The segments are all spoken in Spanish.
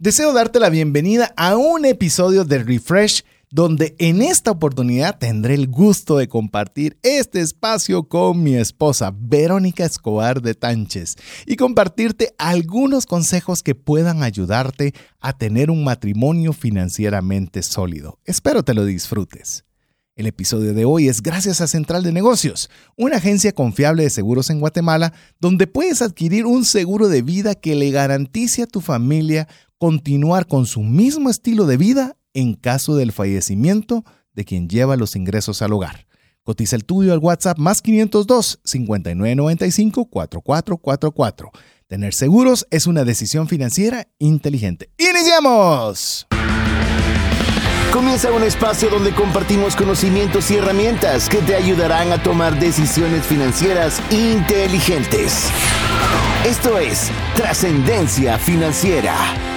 Deseo darte la bienvenida a un episodio de Refresh donde en esta oportunidad tendré el gusto de compartir este espacio con mi esposa Verónica Escobar de Tánchez y compartirte algunos consejos que puedan ayudarte a tener un matrimonio financieramente sólido. Espero te lo disfrutes. El episodio de hoy es gracias a Central de Negocios, una agencia confiable de seguros en Guatemala, donde puedes adquirir un seguro de vida que le garantice a tu familia continuar con su mismo estilo de vida en caso del fallecimiento de quien lleva los ingresos al hogar. Cotiza el tuyo al WhatsApp más 502 5995 4444. Tener seguros es una decisión financiera inteligente. ¡Iniciamos! Comienza un espacio donde compartimos conocimientos y herramientas que te ayudarán a tomar decisiones financieras inteligentes. Esto es Trascendencia Financiera.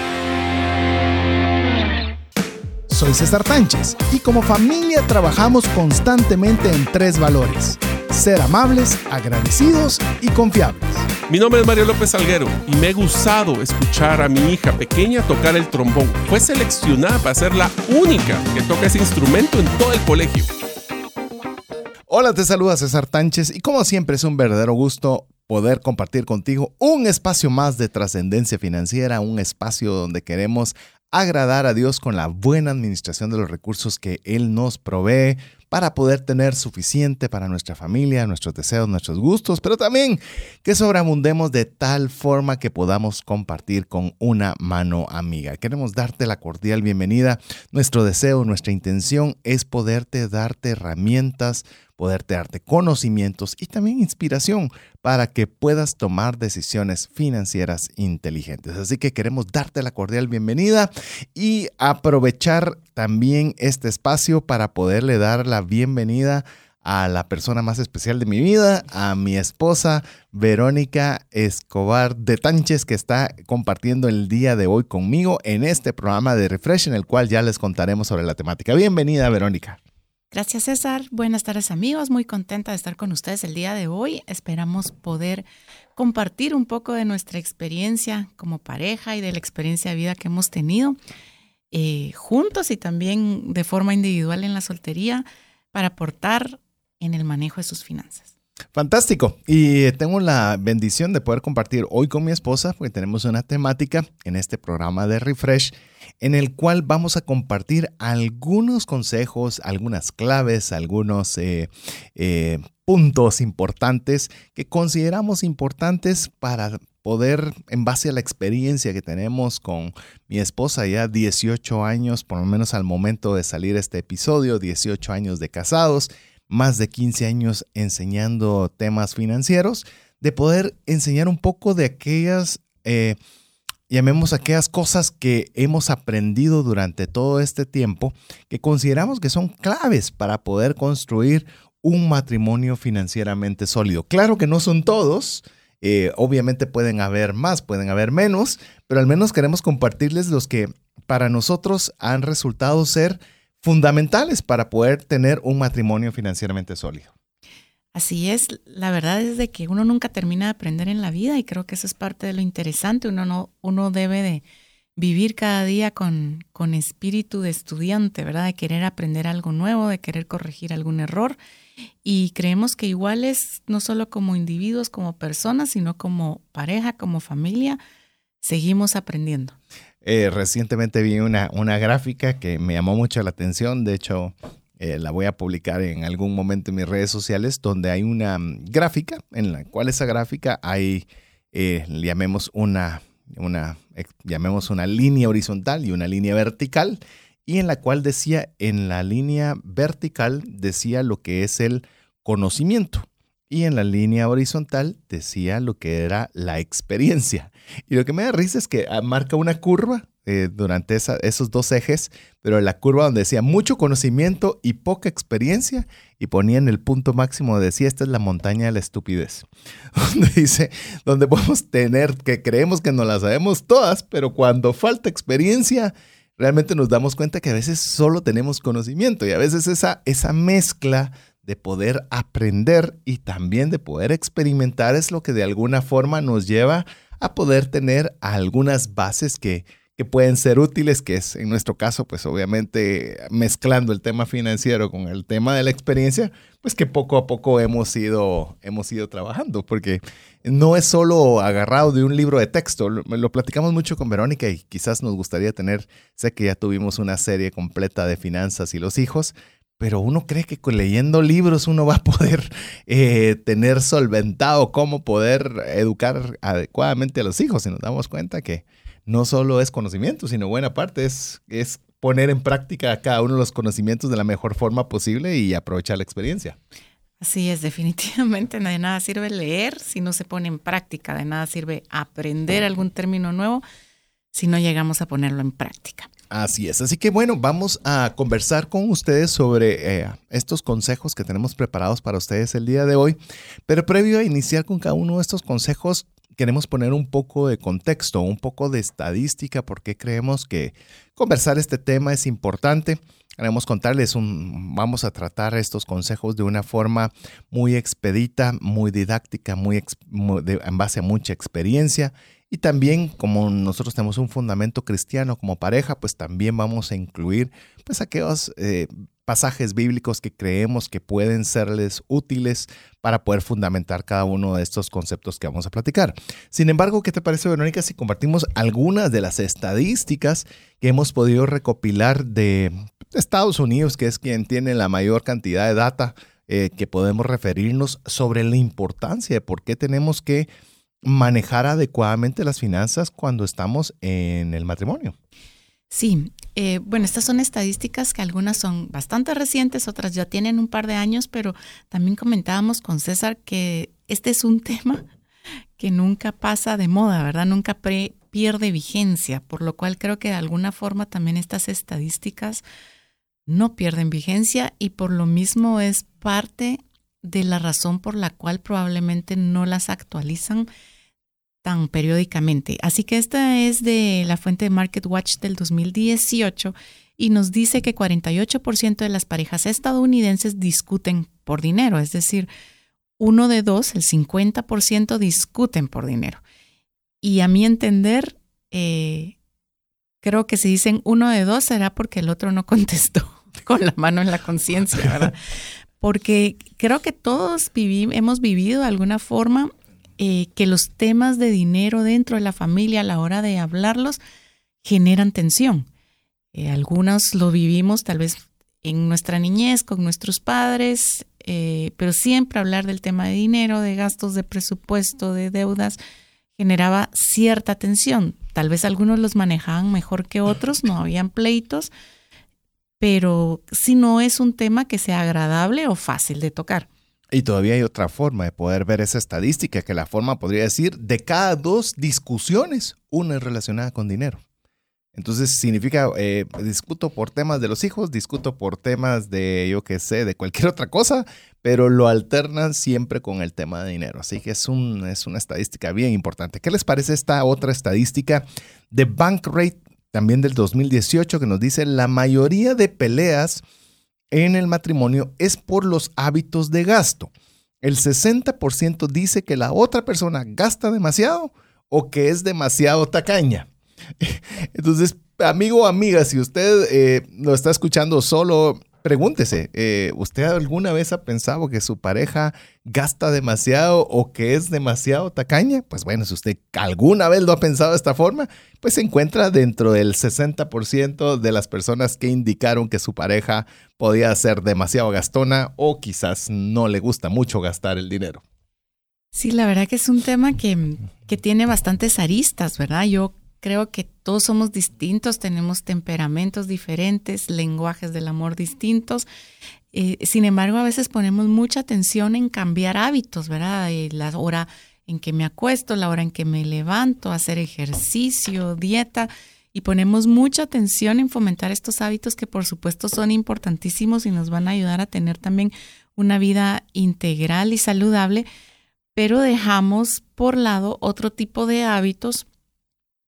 Soy César Tánchez y como familia trabajamos constantemente en tres valores. Ser amables, agradecidos y confiables. Mi nombre es Mario López Alguero y me ha gustado escuchar a mi hija pequeña tocar el trombón. Fue seleccionada para ser la única que toca ese instrumento en todo el colegio. Hola, te saluda César Tánchez y como siempre es un verdadero gusto poder compartir contigo un espacio más de trascendencia financiera, un espacio donde queremos agradar a Dios con la buena administración de los recursos que Él nos provee para poder tener suficiente para nuestra familia, nuestros deseos, nuestros gustos, pero también que sobreabundemos de tal forma que podamos compartir con una mano amiga. Queremos darte la cordial bienvenida. Nuestro deseo, nuestra intención es poderte darte herramientas poderte darte conocimientos y también inspiración para que puedas tomar decisiones financieras inteligentes. Así que queremos darte la cordial bienvenida y aprovechar también este espacio para poderle dar la bienvenida a la persona más especial de mi vida, a mi esposa Verónica Escobar de Tánchez, que está compartiendo el día de hoy conmigo en este programa de Refresh, en el cual ya les contaremos sobre la temática. Bienvenida, Verónica. Gracias César, buenas tardes amigos, muy contenta de estar con ustedes el día de hoy. Esperamos poder compartir un poco de nuestra experiencia como pareja y de la experiencia de vida que hemos tenido eh, juntos y también de forma individual en la soltería para aportar en el manejo de sus finanzas. Fantástico. Y tengo la bendición de poder compartir hoy con mi esposa, porque tenemos una temática en este programa de Refresh, en el cual vamos a compartir algunos consejos, algunas claves, algunos eh, eh, puntos importantes que consideramos importantes para poder, en base a la experiencia que tenemos con mi esposa, ya 18 años, por lo menos al momento de salir este episodio, 18 años de casados, más de 15 años enseñando temas financieros, de poder enseñar un poco de aquellas, eh, llamemos aquellas cosas que hemos aprendido durante todo este tiempo, que consideramos que son claves para poder construir un matrimonio financieramente sólido. Claro que no son todos, eh, obviamente pueden haber más, pueden haber menos, pero al menos queremos compartirles los que para nosotros han resultado ser fundamentales para poder tener un matrimonio financieramente sólido. Así es, la verdad es de que uno nunca termina de aprender en la vida y creo que eso es parte de lo interesante. Uno, no, uno debe de vivir cada día con, con espíritu de estudiante, ¿verdad? De querer aprender algo nuevo, de querer corregir algún error. Y creemos que iguales, no solo como individuos, como personas, sino como pareja, como familia, seguimos aprendiendo. Eh, recientemente vi una, una gráfica que me llamó mucho la atención, de hecho eh, la voy a publicar en algún momento en mis redes sociales, donde hay una mm, gráfica en la cual esa gráfica hay, eh, llamemos una, una, llamemos una línea horizontal y una línea vertical, y en la cual decía, en la línea vertical decía lo que es el conocimiento y en la línea horizontal decía lo que era la experiencia. Y lo que me da risa es que ah, marca una curva eh, durante esos dos ejes, pero la curva donde decía mucho conocimiento y poca experiencia, y ponía en el punto máximo, decía, esta es la montaña de la estupidez, donde dice, donde podemos tener, que creemos que no la sabemos todas, pero cuando falta experiencia, realmente nos damos cuenta que a veces solo tenemos conocimiento y a veces esa, esa mezcla de poder aprender y también de poder experimentar es lo que de alguna forma nos lleva a poder tener algunas bases que, que pueden ser útiles, que es en nuestro caso, pues obviamente mezclando el tema financiero con el tema de la experiencia, pues que poco a poco hemos ido, hemos trabajando, porque no es solo agarrado de un libro de texto, lo, platicamos mucho con Verónica y quizás nos gustaría tener, sé que ya tuvimos una serie completa de finanzas y los hijos, pero uno cree que leyendo libros uno va a poder eh, tener solventado cómo poder educar adecuadamente a los hijos y nos damos cuenta que no solo es conocimiento, sino buena parte es, es poner en práctica cada uno de los conocimientos de la mejor forma posible y aprovechar la experiencia. Así es, definitivamente de nada sirve leer si no se pone en práctica, de nada sirve aprender algún término nuevo si no llegamos a ponerlo en práctica. Así es, así que bueno, vamos a conversar con ustedes sobre eh, estos consejos que tenemos preparados para ustedes el día de hoy, pero previo a iniciar con cada uno de estos consejos, queremos poner un poco de contexto, un poco de estadística, porque creemos que conversar este tema es importante. Queremos contarles un, vamos a tratar estos consejos de una forma muy expedita, muy didáctica, muy, en base a mucha experiencia. Y también, como nosotros tenemos un fundamento cristiano como pareja, pues también vamos a incluir pues aquellos eh, pasajes bíblicos que creemos que pueden serles útiles para poder fundamentar cada uno de estos conceptos que vamos a platicar. Sin embargo, ¿qué te parece, Verónica, si compartimos algunas de las estadísticas que hemos podido recopilar de Estados Unidos, que es quien tiene la mayor cantidad de data eh, que podemos referirnos sobre la importancia de por qué tenemos que manejar adecuadamente las finanzas cuando estamos en el matrimonio? Sí, eh, bueno, estas son estadísticas que algunas son bastante recientes, otras ya tienen un par de años, pero también comentábamos con César que este es un tema que nunca pasa de moda, ¿verdad? Nunca pierde vigencia, por lo cual creo que de alguna forma también estas estadísticas no pierden vigencia y por lo mismo es parte de la razón por la cual probablemente no las actualizan tan periódicamente. Así que esta es de la fuente de Market Watch del 2018 y nos dice que 48% de las parejas estadounidenses discuten por dinero, es decir, uno de dos, el 50% discuten por dinero. Y a mi entender, eh, creo que si dicen uno de dos será porque el otro no contestó con la mano en la conciencia, ¿verdad? Porque creo que todos hemos vivido de alguna forma eh, que los temas de dinero dentro de la familia a la hora de hablarlos generan tensión. Eh, algunos lo vivimos tal vez en nuestra niñez con nuestros padres, eh, pero siempre hablar del tema de dinero, de gastos, de presupuesto, de deudas, generaba cierta tensión. Tal vez algunos los manejaban mejor que otros, no habían pleitos, pero si no es un tema que sea agradable o fácil de tocar. Y todavía hay otra forma de poder ver esa estadística, que la forma podría decir, de cada dos discusiones, una es relacionada con dinero. Entonces significa, eh, discuto por temas de los hijos, discuto por temas de, yo qué sé, de cualquier otra cosa, pero lo alternan siempre con el tema de dinero. Así que es, un, es una estadística bien importante. ¿Qué les parece esta otra estadística de Bankrate, también del 2018, que nos dice la mayoría de peleas en el matrimonio es por los hábitos de gasto. El 60% dice que la otra persona gasta demasiado o que es demasiado tacaña. Entonces, amigo o amiga, si usted eh, lo está escuchando solo pregúntese, eh, ¿usted alguna vez ha pensado que su pareja gasta demasiado o que es demasiado tacaña? Pues bueno, si usted alguna vez lo ha pensado de esta forma, pues se encuentra dentro del 60% de las personas que indicaron que su pareja podía ser demasiado gastona o quizás no le gusta mucho gastar el dinero. Sí, la verdad que es un tema que, que tiene bastantes aristas, ¿verdad? Yo Creo que todos somos distintos, tenemos temperamentos diferentes, lenguajes del amor distintos. Eh, sin embargo, a veces ponemos mucha atención en cambiar hábitos, ¿verdad? Eh, la hora en que me acuesto, la hora en que me levanto, hacer ejercicio, dieta, y ponemos mucha atención en fomentar estos hábitos que por supuesto son importantísimos y nos van a ayudar a tener también una vida integral y saludable, pero dejamos por lado otro tipo de hábitos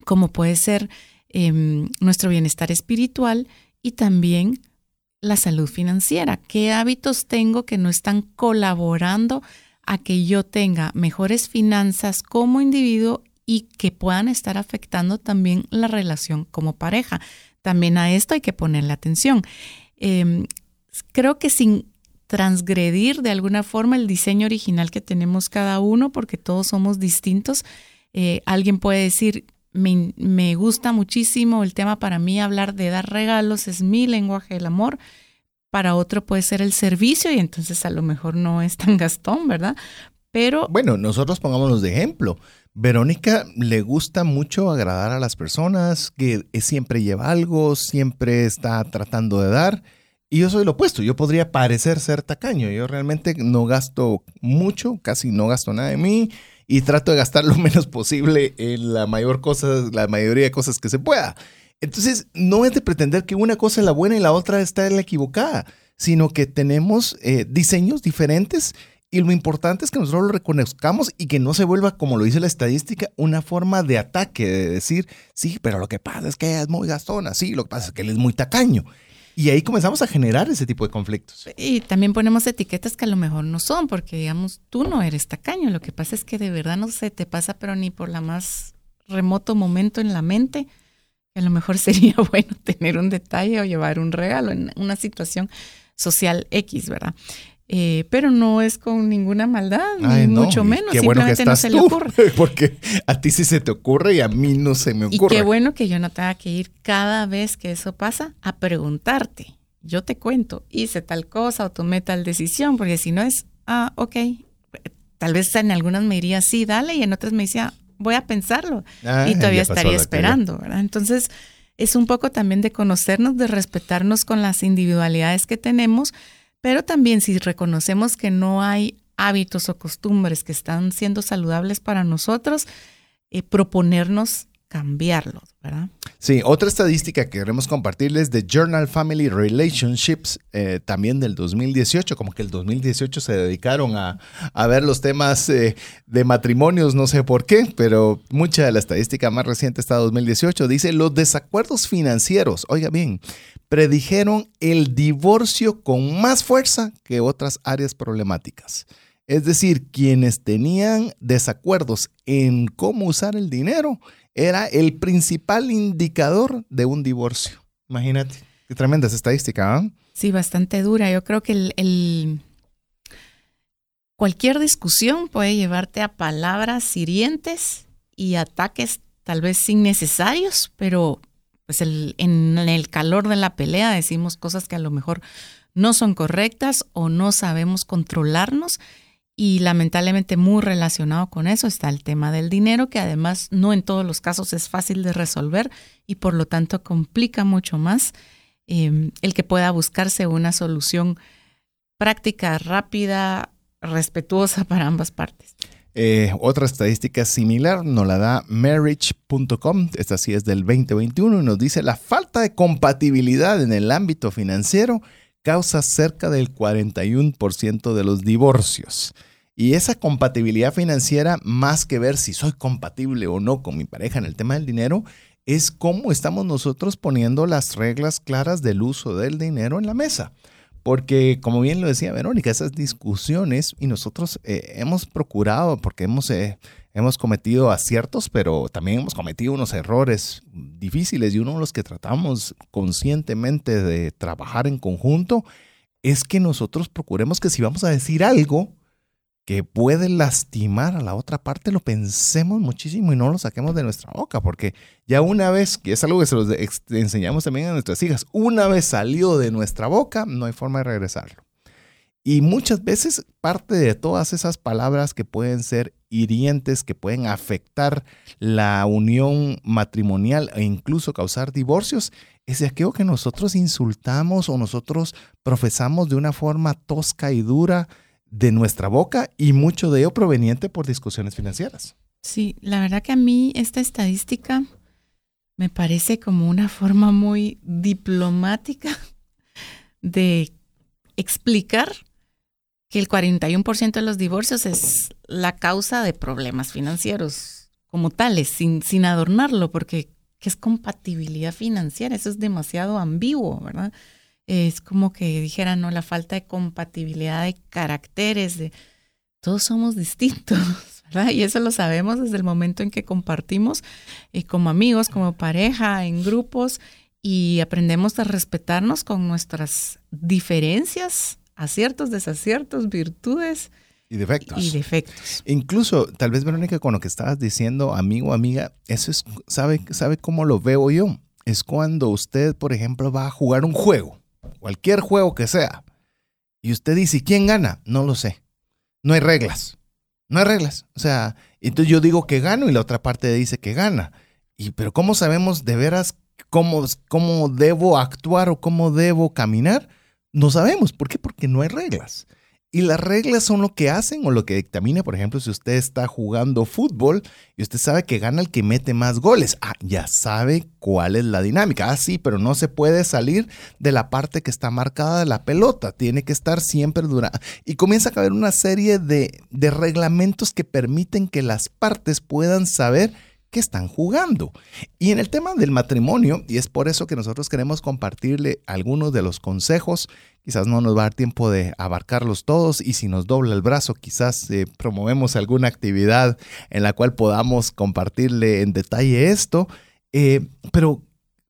como puede ser em, nuestro bienestar espiritual y también la salud financiera. ¿Qué hábitos tengo que no están colaborando a que yo tenga mejores finanzas como individuo y que puedan estar afectando también la relación como pareja. También a esto hay que ponerle atención. Em, creo que sin transgredir de alguna forma el diseño original que tenemos cada uno, porque todos somos distintos, eh, alguien puede decir, me, gusta muchísimo el tema para mí, hablar de dar regalos, es mi lenguaje del amor. Para otro puede ser el servicio y entonces a lo mejor no es tan gastón, ¿verdad? Pero... Bueno, nosotros pongámonos de ejemplo. Verónica le gusta mucho agradar a las personas, que siempre lleva algo, siempre está tratando de dar. Y yo soy lo opuesto, yo podría parecer ser tacaño. Yo realmente no gasto mucho, casi no gasto nada de mí y trato de gastar lo menos posible en la mayor cosa, la mayoría de cosas que se pueda. Entonces, no es de pretender que una cosa es la buena y la otra está en la equivocada, sino que tenemos eh, diseños diferentes y lo importante es que nosotros lo reconozcamos y que no se vuelva, como lo dice la estadística, una forma de ataque, de decir, sí, pero lo que pasa es que ella es muy gastona, sí, lo que pasa es que él es muy tacaño. Y ahí comenzamos a generar ese tipo de conflictos. Y también ponemos etiquetas que a lo mejor no son, porque digamos, tú no eres tacaño. Lo que pasa es que de verdad no se te pasa, pero ni por la más remoto momento en la mente, a lo mejor sería bueno tener un detalle o llevar un regalo en una situación social X, ¿verdad? Eh, pero no es con ninguna maldad, ni mucho menos. Simplemente no se le ocurre. Porque a ti sí se te ocurre y a mí no se me ocurre. Y qué bueno que yo no tenga que ir cada vez que eso pasa a preguntarte. Yo te cuento, hice tal cosa o tomé tal decisión, porque si no es, ah, ok. Tal vez en algunas me diría sí, dale, y en otras me decía, voy a pensarlo. Ah, y todavía estaría esperando, ¿verdad? Entonces, es un poco también de conocernos, de respetarnos con las individualidades que tenemos pero también si reconocemos que no hay hábitos o costumbres que están siendo saludables para nosotros, eh, proponernos cambiarlos, ¿verdad? Sí, otra estadística que queremos compartirles de Journal Family Relationships, eh, también del 2018, como que el 2018 se dedicaron a, ver los temas eh, de matrimonios, no sé por qué, pero mucha de la estadística más reciente está 2018, dice los desacuerdos financieros, oiga bien, predijeron el divorcio con más fuerza que otras áreas problemáticas. Es decir, quienes tenían desacuerdos en cómo usar el dinero era el principal indicador de un divorcio. Imagínate, qué tremenda esa estadística. ¿ah? Sí, bastante dura. Yo creo que el, cualquier discusión puede llevarte a palabras hirientes y ataques tal vez innecesarios, pero pues en el calor de la pelea decimos cosas que a lo mejor no son correctas o no sabemos controlarnos y lamentablemente muy relacionado con eso está el tema del dinero, que además no en todos los casos es fácil de resolver y por lo tanto complica mucho más em, el que pueda buscarse una solución práctica, rápida, respetuosa para ambas partes. Eh, otra estadística similar nos la da marriage.com, esta sí es del 2021 y nos dice la falta de compatibilidad en el ámbito financiero causa cerca del 41% de los divorcios. Y esa compatibilidad financiera, más que ver si soy compatible o no con mi pareja en el tema del dinero, es cómo estamos nosotros poniendo las reglas claras del uso del dinero en la mesa. Porque, como bien lo decía Verónica, esas discusiones y nosotros eh, hemos procurado, porque hemos, eh, hemos cometido aciertos, pero también hemos cometido unos errores difíciles y uno de los que tratamos conscientemente de trabajar en conjunto es que nosotros procuremos que si vamos a decir algo, que puede lastimar a la otra parte, lo pensemos muchísimo y no lo saquemos de nuestra boca, porque ya una vez, que es algo que se los enseñamos también a nuestras hijas, una vez salió de nuestra boca, no hay forma de regresarlo. Y muchas veces parte de todas esas palabras que pueden ser hirientes, que pueden afectar la unión matrimonial e incluso causar divorcios, es aquello que nosotros insultamos o nosotros profesamos de una forma tosca y dura, de nuestra boca y mucho de ello proveniente por discusiones financieras. Sí, la verdad que a mí esta estadística me parece como una forma muy diplomática de explicar que el 41% de los divorcios es la causa de problemas financieros como tales, sin, sin adornarlo, porque ¿qué es compatibilidad financiera? Eso es demasiado ambiguo, ¿verdad? Es como que dijera, no, la falta de compatibilidad de caracteres, de todos somos distintos, Y eso lo sabemos desde el momento en que compartimos eh, como amigos, como pareja, en grupos y aprendemos a respetarnos con nuestras diferencias, aciertos, desaciertos, virtudes. Y defectos. Y defectos. Incluso, tal vez, Verónica, con lo que estabas diciendo, amigo, amiga, eso es, ¿sabe, ¿sabe cómo lo veo yo? Es cuando usted, por ejemplo, va a jugar un juego, cualquier juego que sea, y usted dice, ¿quién gana? No lo sé. No hay reglas. No hay reglas. O sea, entonces yo digo que gano y la otra parte dice que gana. Y, pero ¿cómo sabemos de veras cómo, cómo debo actuar o cómo debo caminar? No sabemos. ¿Por qué? Porque no hay reglas. Y las reglas son lo que hacen o lo que dictamina, por ejemplo, si usted está jugando fútbol y usted sabe que gana el que mete más goles. Ah, ya sabe cuál es la dinámica. Ah, sí, pero no se puede salir de la parte que está marcada de la pelota. Tiene que estar siempre dura. Y comienza a haber una serie de, de reglamentos que permiten que las partes puedan saber que están jugando. Y en el tema del matrimonio, y es por eso que nosotros queremos compartirle algunos de los consejos, quizás no nos va a dar tiempo de abarcarlos todos y si nos dobla el brazo, quizás eh, promovemos alguna actividad en la cual podamos compartirle en detalle esto, eh, pero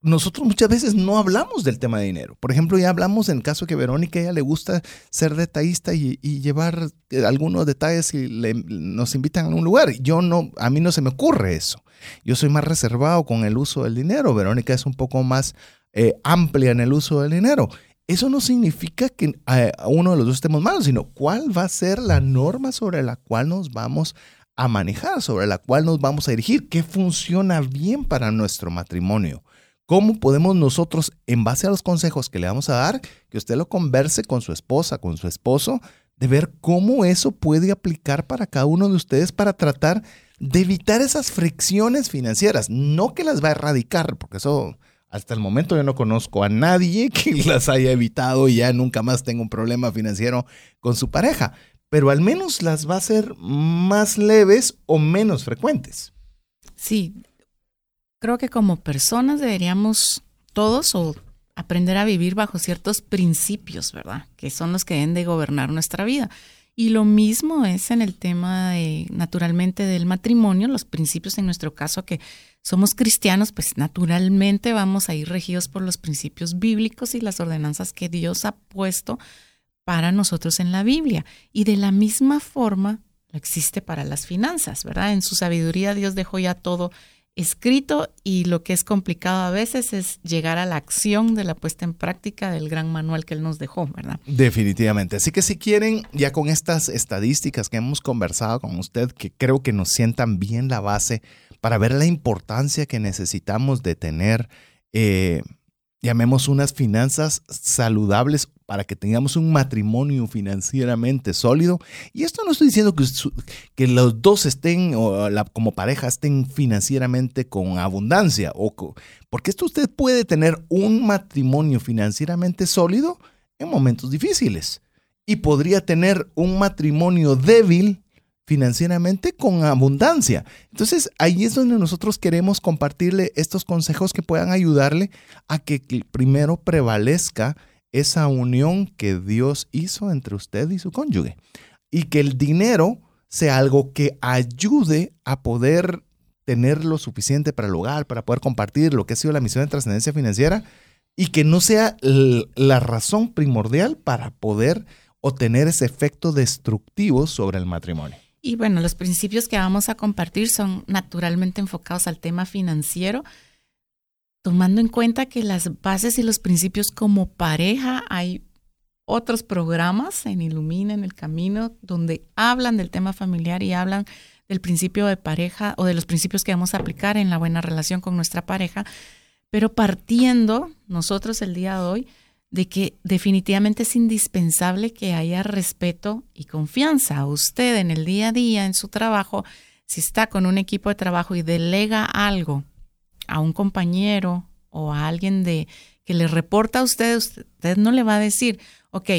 nosotros muchas veces no hablamos del tema de dinero. Por ejemplo, ya hablamos en el caso que Verónica ella le gusta ser detallista y, llevar eh, algunos detalles y nos invitan a un lugar. Yo no, a mí no se me ocurre eso. Yo soy más reservado con el uso del dinero. Verónica es un poco más eh, amplia en el uso del dinero. Eso no significa que eh, uno de los dos estemos malos, sino cuál va a ser la norma sobre la cual nos vamos a manejar, sobre la cual nos vamos a dirigir, qué funciona bien para nuestro matrimonio. ¿Cómo podemos nosotros, en base a los consejos que le vamos a dar, que usted lo converse con su esposa, con su esposo, de ver cómo eso puede aplicar para cada uno de ustedes para tratar de evitar esas fricciones financieras. No que las va a erradicar, porque eso hasta el momento yo no conozco a nadie que las haya evitado y ya nunca más tenga un problema financiero con su pareja, pero al menos las va a ser más leves o menos frecuentes. Sí, creo que como personas deberíamos todos o aprender a vivir bajo ciertos principios, ¿verdad? Que son los que deben de gobernar nuestra vida. Y lo mismo es en el tema de, naturalmente del matrimonio, los principios en nuestro caso que somos cristianos, pues naturalmente vamos a ir regidos por los principios bíblicos y las ordenanzas que Dios ha puesto para nosotros en la Biblia. Y de la misma forma existe para las finanzas, ¿verdad? En su sabiduría Dios dejó ya todo escrito y lo que es complicado a veces es llegar a la acción de la puesta en práctica del gran manual que él nos dejó, ¿verdad? Definitivamente. Así que si quieren, ya con estas estadísticas que hemos conversado con usted, que creo que nos sientan bien la base para ver la importancia que necesitamos de tener eh, llamemos unas finanzas saludables para que tengamos un matrimonio financieramente sólido. Y esto no estoy diciendo que, que los dos estén o como pareja estén financieramente con abundancia, o porque esto usted puede tener un matrimonio financieramente sólido en momentos difíciles y podría tener un matrimonio débil financieramente con abundancia. Entonces ahí es donde nosotros queremos compartirle estos consejos que puedan ayudarle a que primero prevalezca esa unión que Dios hizo entre usted y su cónyuge. Y que el dinero sea algo que ayude a poder tener lo suficiente para el hogar, para poder compartir lo que ha sido la misión de trascendencia financiera y que no sea la razón primordial para poder obtener ese efecto destructivo sobre el matrimonio. Y bueno, los principios que vamos a compartir son naturalmente enfocados al tema financiero, tomando en cuenta que las bases y los principios como pareja hay otros programas en Ilumina, en el Camino, donde hablan del tema familiar y hablan del principio de pareja o de los principios que vamos a aplicar en la buena relación con nuestra pareja, pero partiendo nosotros el día de hoy de que definitivamente es indispensable que haya respeto y confianza. Usted en el día a día, en su trabajo, si está con un equipo de trabajo y delega algo a un compañero o a alguien de que le reporta a usted, usted no le va a decir, ok,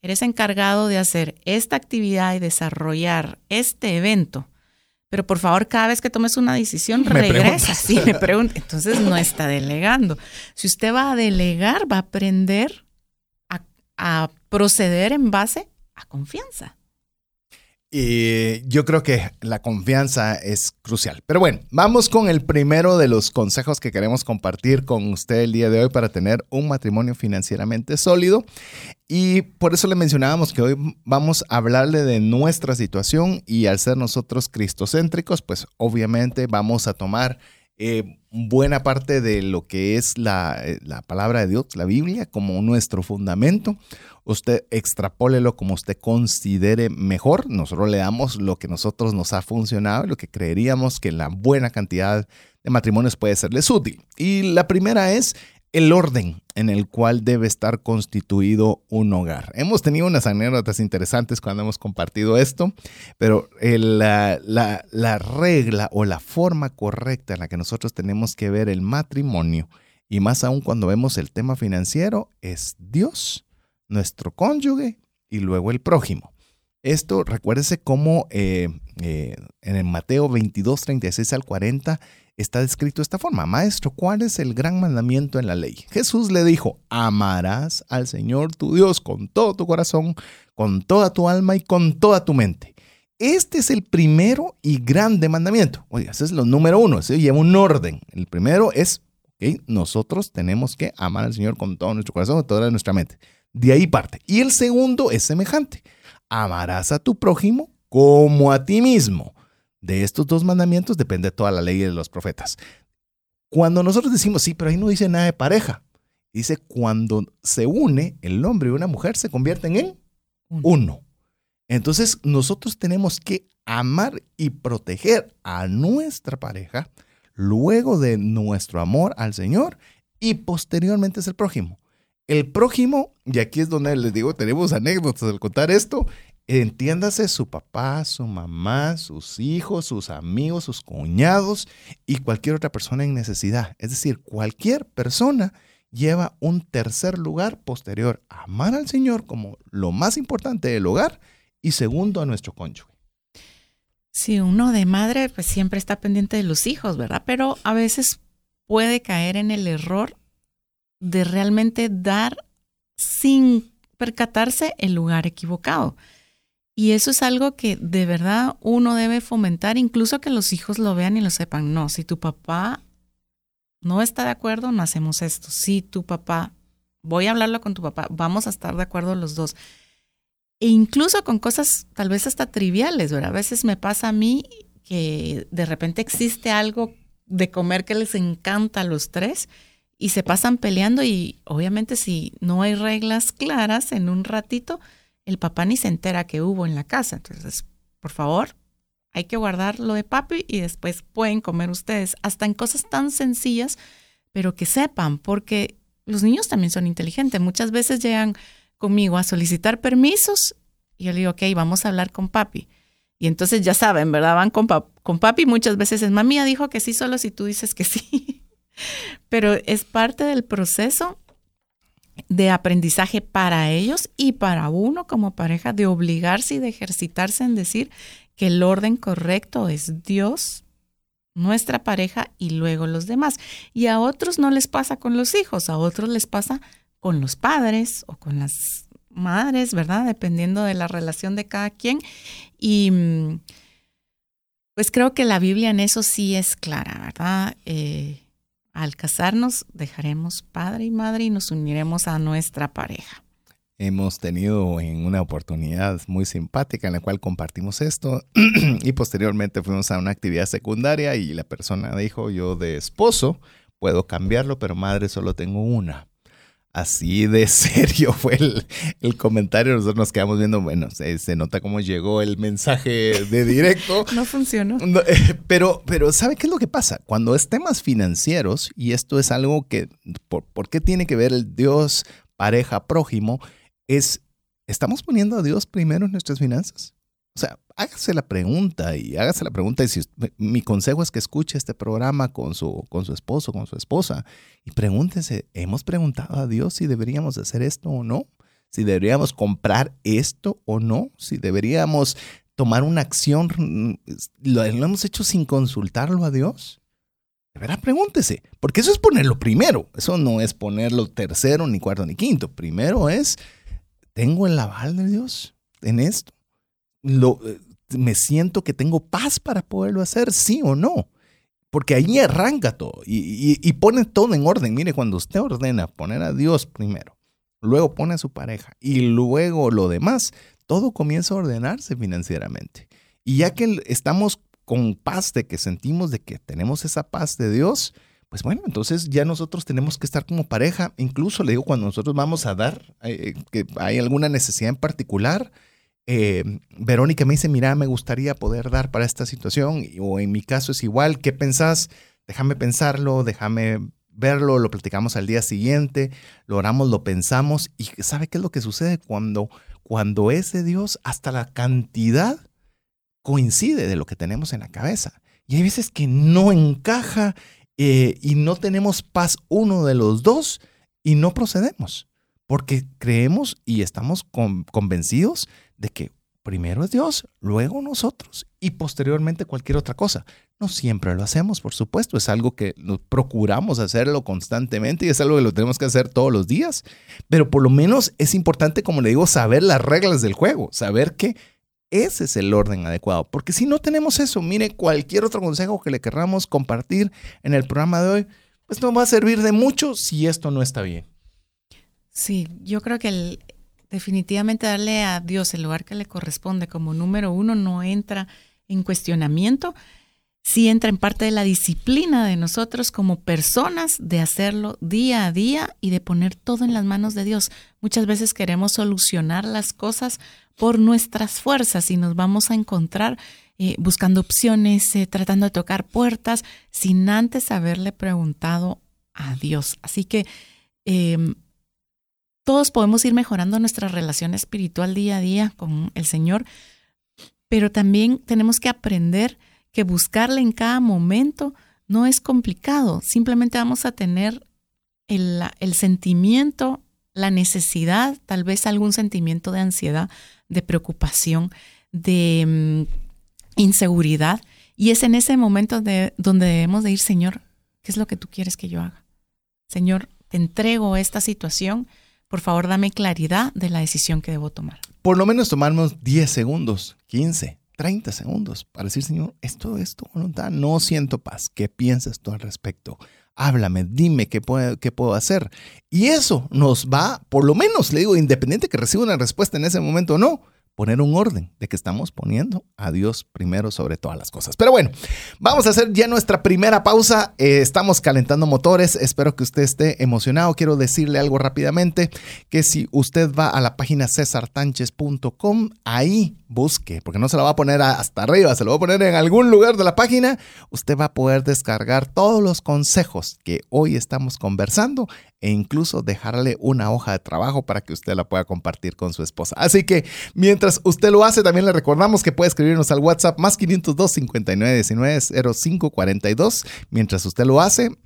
eres encargado de hacer esta actividad y desarrollar este evento, pero por favor, cada vez que tomes una decisión, regresa. Sí, me pregunta. Entonces no está delegando. Si usted va a delegar, va a aprender a, proceder en base a confianza. Y yo creo que la confianza es crucial. Pero bueno, vamos con el primero de los consejos que queremos compartir con usted el día de hoy para tener un matrimonio financieramente sólido. Y por eso le mencionábamos que hoy vamos a hablarle de nuestra situación y al ser nosotros cristocéntricos, pues obviamente vamos a tomar eh, buena parte de lo que es la, eh, la, palabra de Dios, la Biblia, como nuestro fundamento. Usted extrapólelo como usted considere mejor. Nosotros le damos lo que nosotros nos ha funcionado, lo que creeríamos que la buena cantidad de matrimonios puede serles útil. Y la primera es el orden en el cual debe estar constituido un hogar. Hemos tenido unas anécdotas interesantes cuando hemos compartido esto, pero la, la, regla o la forma correcta en la que nosotros tenemos que ver el matrimonio, y más aún cuando vemos el tema financiero, es Dios, nuestro cónyuge y luego el prójimo. Esto, recuérdese cómo eh, eh, en el Mateo 22, 36 al 40, está descrito de esta forma. Maestro, ¿cuál es el gran mandamiento en la ley? Jesús le dijo, amarás al Señor tu Dios con todo tu corazón, con toda tu alma y con toda tu mente. Este es el primero y grande mandamiento. Oye, ese es lo número uno, ese lleva un orden. El primero es, ok, nosotros tenemos que amar al Señor con todo nuestro corazón, con toda nuestra mente. De ahí parte. Y el segundo es semejante. Amarás a tu prójimo como a ti mismo. De estos dos mandamientos depende toda la ley de los profetas. Cuando nosotros decimos, sí, pero ahí no dice nada de pareja, dice cuando se une el hombre y una mujer se convierten en uno. Entonces nosotros tenemos que amar y proteger a nuestra pareja luego de nuestro amor al Señor y posteriormente es el prójimo. El prójimo, y aquí es donde les digo, tenemos anécdotas al contar esto, Entiéndase su papá, su mamá, sus hijos, sus amigos, sus cuñados y cualquier otra persona en necesidad. Es decir, cualquier persona lleva un tercer lugar posterior a amar al Señor como lo más importante del hogar y segundo a nuestro cónyuge. Sí, uno de madre pues siempre está pendiente de los hijos, ¿verdad? Pero a veces puede caer en el error de realmente dar sin percatarse el lugar equivocado. Y eso es algo que de verdad uno debe fomentar, incluso que los hijos lo vean y lo sepan. No, si tu papá no está de acuerdo, no hacemos esto. Si tu papá, voy a hablarlo con tu papá, vamos a estar de acuerdo los dos. E incluso con cosas tal vez hasta triviales, ¿verdad? A veces me pasa a mí que de repente existe algo de comer que les encanta a los tres y se pasan peleando y obviamente si no hay reglas claras en un ratito, el papá ni se entera que hubo en la casa. Entonces, por favor, hay que guardar lo de papi y después pueden comer ustedes, hasta en cosas tan sencillas, pero que sepan, porque los niños también son inteligentes. Muchas veces llegan conmigo a solicitar permisos y yo le digo, ok, vamos a hablar con papi. Y entonces ya saben, ¿verdad? Van con, con papi muchas veces es, mami dijo que sí solo si tú dices que sí. Pero es parte del proceso de aprendizaje para ellos y para uno como pareja de obligarse y de ejercitarse en decir que el orden correcto es Dios, nuestra pareja y luego los demás. Y a otros no les pasa con los hijos, a otros les pasa con los padres o con las madres, ¿verdad? Dependiendo de la relación de cada quien. Y mm, pues creo que la Biblia en eso sí es clara, ¿verdad? Eh, al casarnos dejaremos padre y madre y nos uniremos a nuestra pareja. Hemos tenido en una oportunidad muy simpática en la cual compartimos esto y posteriormente fuimos a una actividad secundaria y la persona dijo, yo de esposo puedo cambiarlo, pero madre solo tengo una. Así de serio fue el, comentario. Nosotros nos quedamos viendo, bueno, se, nota cómo llegó el mensaje de directo. no funcionó. Eh, pero, pero, ¿sabe qué es lo que pasa? Cuando es temas financieros, y esto es algo que, por, ¿por qué tiene que ver el Dios, pareja, prójimo? Es, ¿estamos poniendo a Dios primero en nuestras finanzas? O sea, hágase la pregunta y hágase la pregunta. Y si, mi consejo es que escuche este programa con su, con su esposo, con su esposa y pregúntese, ¿hemos preguntado a Dios si deberíamos hacer esto o no? Si deberíamos comprar esto o no? Si deberíamos tomar una acción, ¿lo, hemos hecho sin consultarlo a Dios? De verdad, pregúntese, porque eso es ponerlo primero, eso no es ponerlo tercero, ni cuarto, ni quinto. Primero es, ¿tengo el aval de Dios en esto? lo, eh, me siento que tengo paz para poderlo hacer, sí o no. Porque ahí arranca todo y, y, pone todo en orden. Mire, cuando usted ordena poner a Dios primero, luego pone a su pareja y luego lo demás, todo comienza a ordenarse financieramente. Y ya que estamos con paz de que sentimos de que tenemos esa paz de Dios, pues bueno, entonces ya nosotros tenemos que estar como pareja. Incluso le digo, cuando nosotros vamos a dar, eh, que hay alguna necesidad en particular, eh, Verónica me dice, mira, me gustaría poder dar para esta situación, o en mi caso es igual, ¿qué pensás? Déjame pensarlo, déjame verlo, lo platicamos al día siguiente, lo oramos, lo pensamos, y ¿sabe qué es lo que sucede cuando, cuando es de Dios? Hasta la cantidad coincide de lo que tenemos en la cabeza. Y hay veces que no encaja eh, y no tenemos paz uno de los dos y no procedemos, porque creemos y estamos convencidos de que primero es Dios, luego nosotros y posteriormente cualquier otra cosa. No siempre lo hacemos, por supuesto, es algo que procuramos hacerlo constantemente y es algo que lo tenemos que hacer todos los días, pero por lo menos es importante, como le digo, saber las reglas del juego, saber que ese es el orden adecuado, porque si no tenemos eso, mire, cualquier otro consejo que le querramos compartir en el programa de hoy, pues no va a servir de mucho si esto no está bien. Sí, yo creo que el, definitivamente darle a Dios el lugar que le corresponde como número uno no entra en cuestionamiento, sí entra en parte de la disciplina de nosotros como personas de hacerlo día a día y de poner todo en las manos de Dios. Muchas veces queremos solucionar las cosas por nuestras fuerzas y nos vamos a encontrar eh, buscando opciones, eh, tratando de tocar puertas, sin antes haberle preguntado a Dios. Así que em, todos podemos ir mejorando nuestra relación espiritual día a día con el Señor, pero también tenemos que aprender que buscarle en cada momento no es complicado, simplemente vamos a tener el, sentimiento, la necesidad, tal vez algún sentimiento de ansiedad, de preocupación, de mm, inseguridad, y es en ese momento de, donde debemos de ir, Señor, ¿qué es lo que tú quieres que yo haga? Señor, te entrego esta situación, por favor, dame claridad de la decisión que debo tomar. Por lo menos tomarnos 10 segundos, 15, 30 segundos para decir, Señor, esto es tu voluntad, no siento paz. ¿Qué piensas tú al respecto? Háblame, dime qué puedo, qué puedo hacer. Y eso nos va, por lo menos, le digo, independiente que reciba una respuesta en ese momento o no, poner un orden de que estamos poniendo a Dios primero sobre todas las cosas. Pero bueno, vamos a hacer ya nuestra primera pausa. Eh, estamos calentando motores. Espero que usted esté emocionado. Quiero decirle algo rápidamente, que si usted va a la página cesartanches.com, ahí busque, porque no se la va a poner hasta arriba, se lo va a poner en algún lugar de la página. Usted va a poder descargar todos los consejos que hoy estamos conversando e incluso dejarle una hoja de trabajo para que usted la pueda compartir con su esposa. Así que mientras usted lo hace, también le recordamos que puede escribirnos al WhatsApp más 502 59 19 05 42. Mientras usted lo hace,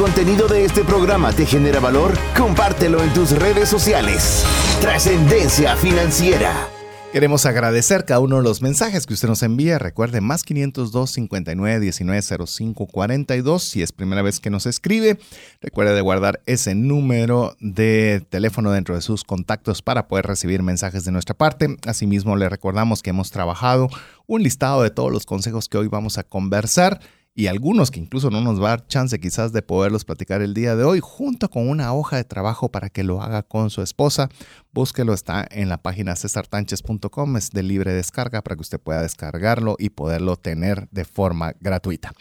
contenido de este programa te genera valor, compártelo en tus redes sociales. Trascendencia financiera. Queremos agradecer cada uno de los mensajes que usted nos envía. Recuerde, más 502 59 19 05 42. Si es primera vez que nos escribe, recuerde de guardar ese número de teléfono dentro de sus contactos para poder recibir mensajes de nuestra parte. Asimismo, le recordamos que hemos trabajado un listado de todos los consejos que hoy vamos a conversar y algunos que incluso no nos va a dar chance quizás de poderlos platicar el día de hoy, junto con una hoja de trabajo para que lo haga con su esposa. Búsquelo, está en la página cesartanches.com, es de libre descarga para que usted pueda descargarlo y poderlo tener de forma gratuita.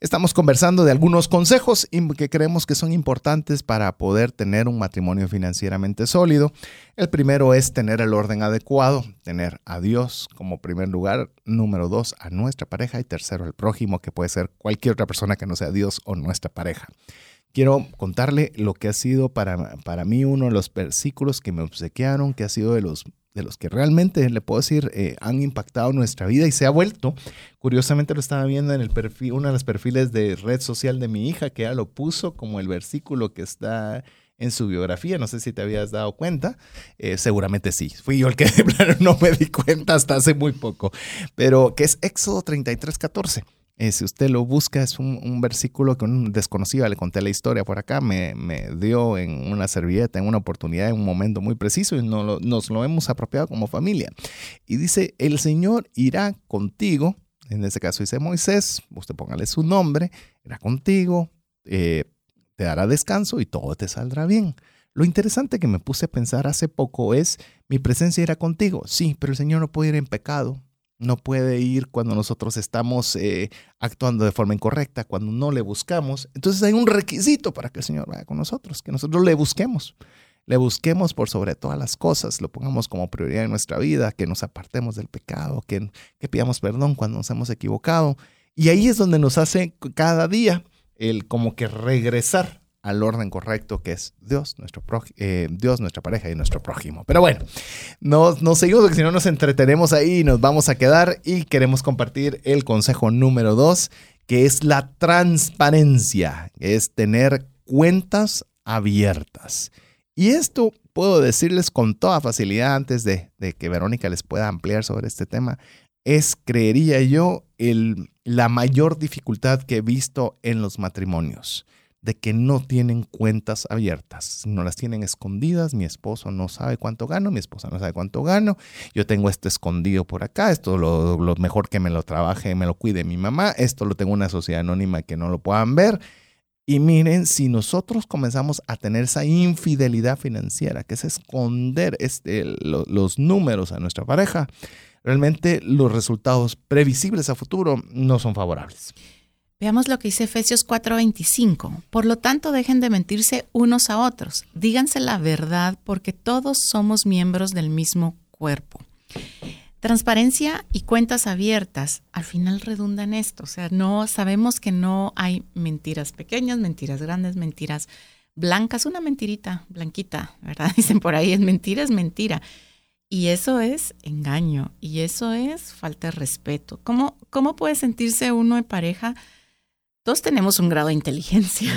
Estamos conversando de algunos consejos que creemos que son importantes para poder tener un matrimonio financieramente sólido. El primero es tener el orden adecuado, tener a Dios como primer lugar, número dos a nuestra pareja y tercero el prójimo, que puede ser cualquier otra persona que no sea Dios o nuestra pareja quiero contarle lo que ha sido para, para mí uno de los versículos que me obsequiaron, que ha sido de los, de los que realmente, le puedo decir, eh, han impactado nuestra vida y se ha vuelto. Curiosamente lo estaba viendo en el perfil, uno de los perfiles de red social de mi hija, que ya lo puso como el versículo que está en su biografía. No sé si te habías dado cuenta. Eh, seguramente sí. Fui yo el que no me di cuenta hasta hace muy poco. Pero que es Éxodo 33, 14. Eh, si usted lo busca, es un, versículo que un desconocido, le conté la historia por acá, me, dio en una servilleta, en una oportunidad, en un momento muy preciso y nos lo hemos apropiado como familia. Y dice, el Señor irá contigo, en este caso dice Moisés, usted póngale su nombre, irá contigo, eh, te dará descanso y todo te saldrá bien. Lo interesante que me puse a pensar hace poco es, mi presencia irá contigo, sí, pero el Señor no puede ir en pecado, no puede ir cuando nosotros estamos eh, actuando de forma incorrecta, cuando no le buscamos. Entonces hay un requisito para que el Señor vaya con nosotros, que nosotros le busquemos. Le busquemos por sobre todas las cosas, lo pongamos como prioridad en nuestra vida, que nos apartemos del pecado, que, que pidamos perdón cuando nos hemos equivocado. Y ahí es donde nos hace cada día el como que regresar al orden correcto que es Dios, nuestro eh, Dios, nuestra pareja y nuestro prójimo. Pero bueno, no, no seguimos porque si no nos entretenemos ahí y nos vamos a quedar y queremos compartir el consejo número dos, que es la transparencia, es tener cuentas abiertas. Y esto puedo decirles con toda facilidad antes de, de que Verónica les pueda ampliar sobre este tema, es, creería yo, el, la mayor dificultad que he visto en los matrimonios de que no tienen cuentas abiertas, no las tienen escondidas, mi esposo no sabe cuánto gano, mi esposa no sabe cuánto gano, yo tengo esto escondido por acá, esto lo, lo mejor que me lo trabaje, me lo cuide mi mamá, esto lo tengo en una sociedad anónima que no lo puedan ver. Y miren, si nosotros comenzamos a tener esa infidelidad financiera, que es esconder este, los números a nuestra pareja, realmente los resultados previsibles a futuro no son favorables. Veamos lo que dice Efesios 4:25. Por lo tanto, dejen de mentirse unos a otros. Díganse la verdad porque todos somos miembros del mismo cuerpo. Transparencia y cuentas abiertas al final redundan esto. O sea, no sabemos que no hay mentiras pequeñas, mentiras grandes, mentiras blancas. Una mentirita, blanquita, ¿verdad? Dicen por ahí, es mentira, es mentira. Y eso es engaño y eso es falta de respeto. ¿Cómo, cómo puede sentirse uno en pareja? Todos tenemos un grado de inteligencia.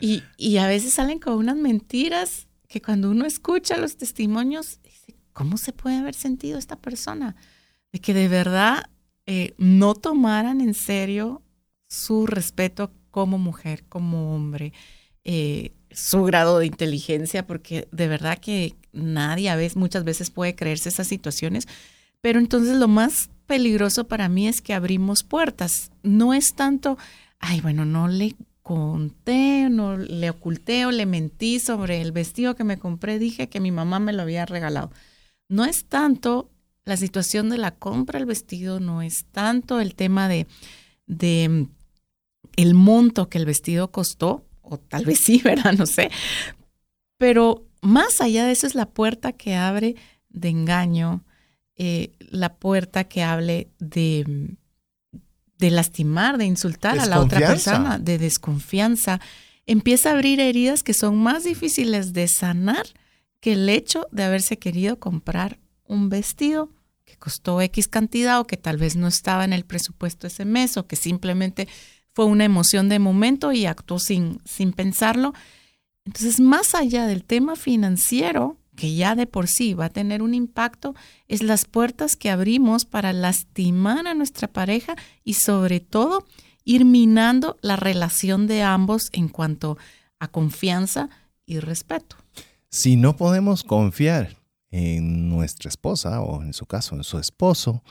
y, a veces salen con unas mentiras que cuando uno escucha los testimonios, dice, ¿cómo se puede haber sentido esta persona? De que de verdad eh, no tomaran en serio su respeto como mujer, como hombre, eh, su grado de inteligencia, porque de verdad que nadie a veces, muchas veces puede creerse esas situaciones. Pero entonces lo más peligroso para mí es que abrimos puertas. No es tanto, ay, bueno, no le conté, no le oculté o le mentí sobre el vestido que me compré, dije que mi mamá me lo había regalado. No es tanto la situación de la compra del vestido, no es tanto el tema de, de el monto que el vestido costó, o tal vez sí, ¿verdad? No sé. Pero más allá de eso es la puerta que abre de engaño, eh, la puerta que hable de, de lastimar, de insultar a la otra persona, de desconfianza, empieza a abrir heridas que son más difíciles de sanar que el hecho de haberse querido comprar un vestido que costó X cantidad o que tal vez no estaba en el presupuesto ese mes o que simplemente fue una emoción de momento y actuó sin, sin pensarlo. Entonces, más allá del tema financiero, que ya de por sí va a tener un impacto, es las puertas que abrimos para lastimar a nuestra pareja y sobre todo ir minando la relación de ambos en cuanto a confianza y respeto. Si no podemos confiar en nuestra esposa o en su caso en su esposo,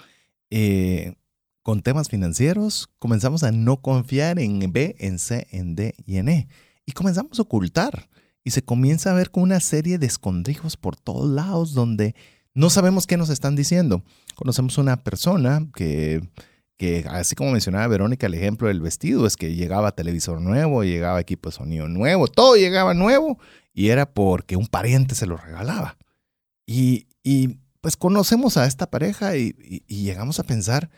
eh, con temas financieros, comenzamos a no confiar en B, en C, en D y en E. Y comenzamos a ocultar. Y se comienza a ver con una serie de escondrijos por todos lados donde no sabemos qué nos están diciendo. Conocemos una persona que, que, así como mencionaba Verónica, el ejemplo del vestido es que llegaba televisor nuevo, llegaba equipo de sonido nuevo, todo llegaba nuevo y era porque un pariente se lo regalaba. Y, pues conocemos a esta pareja y, llegamos a pensar,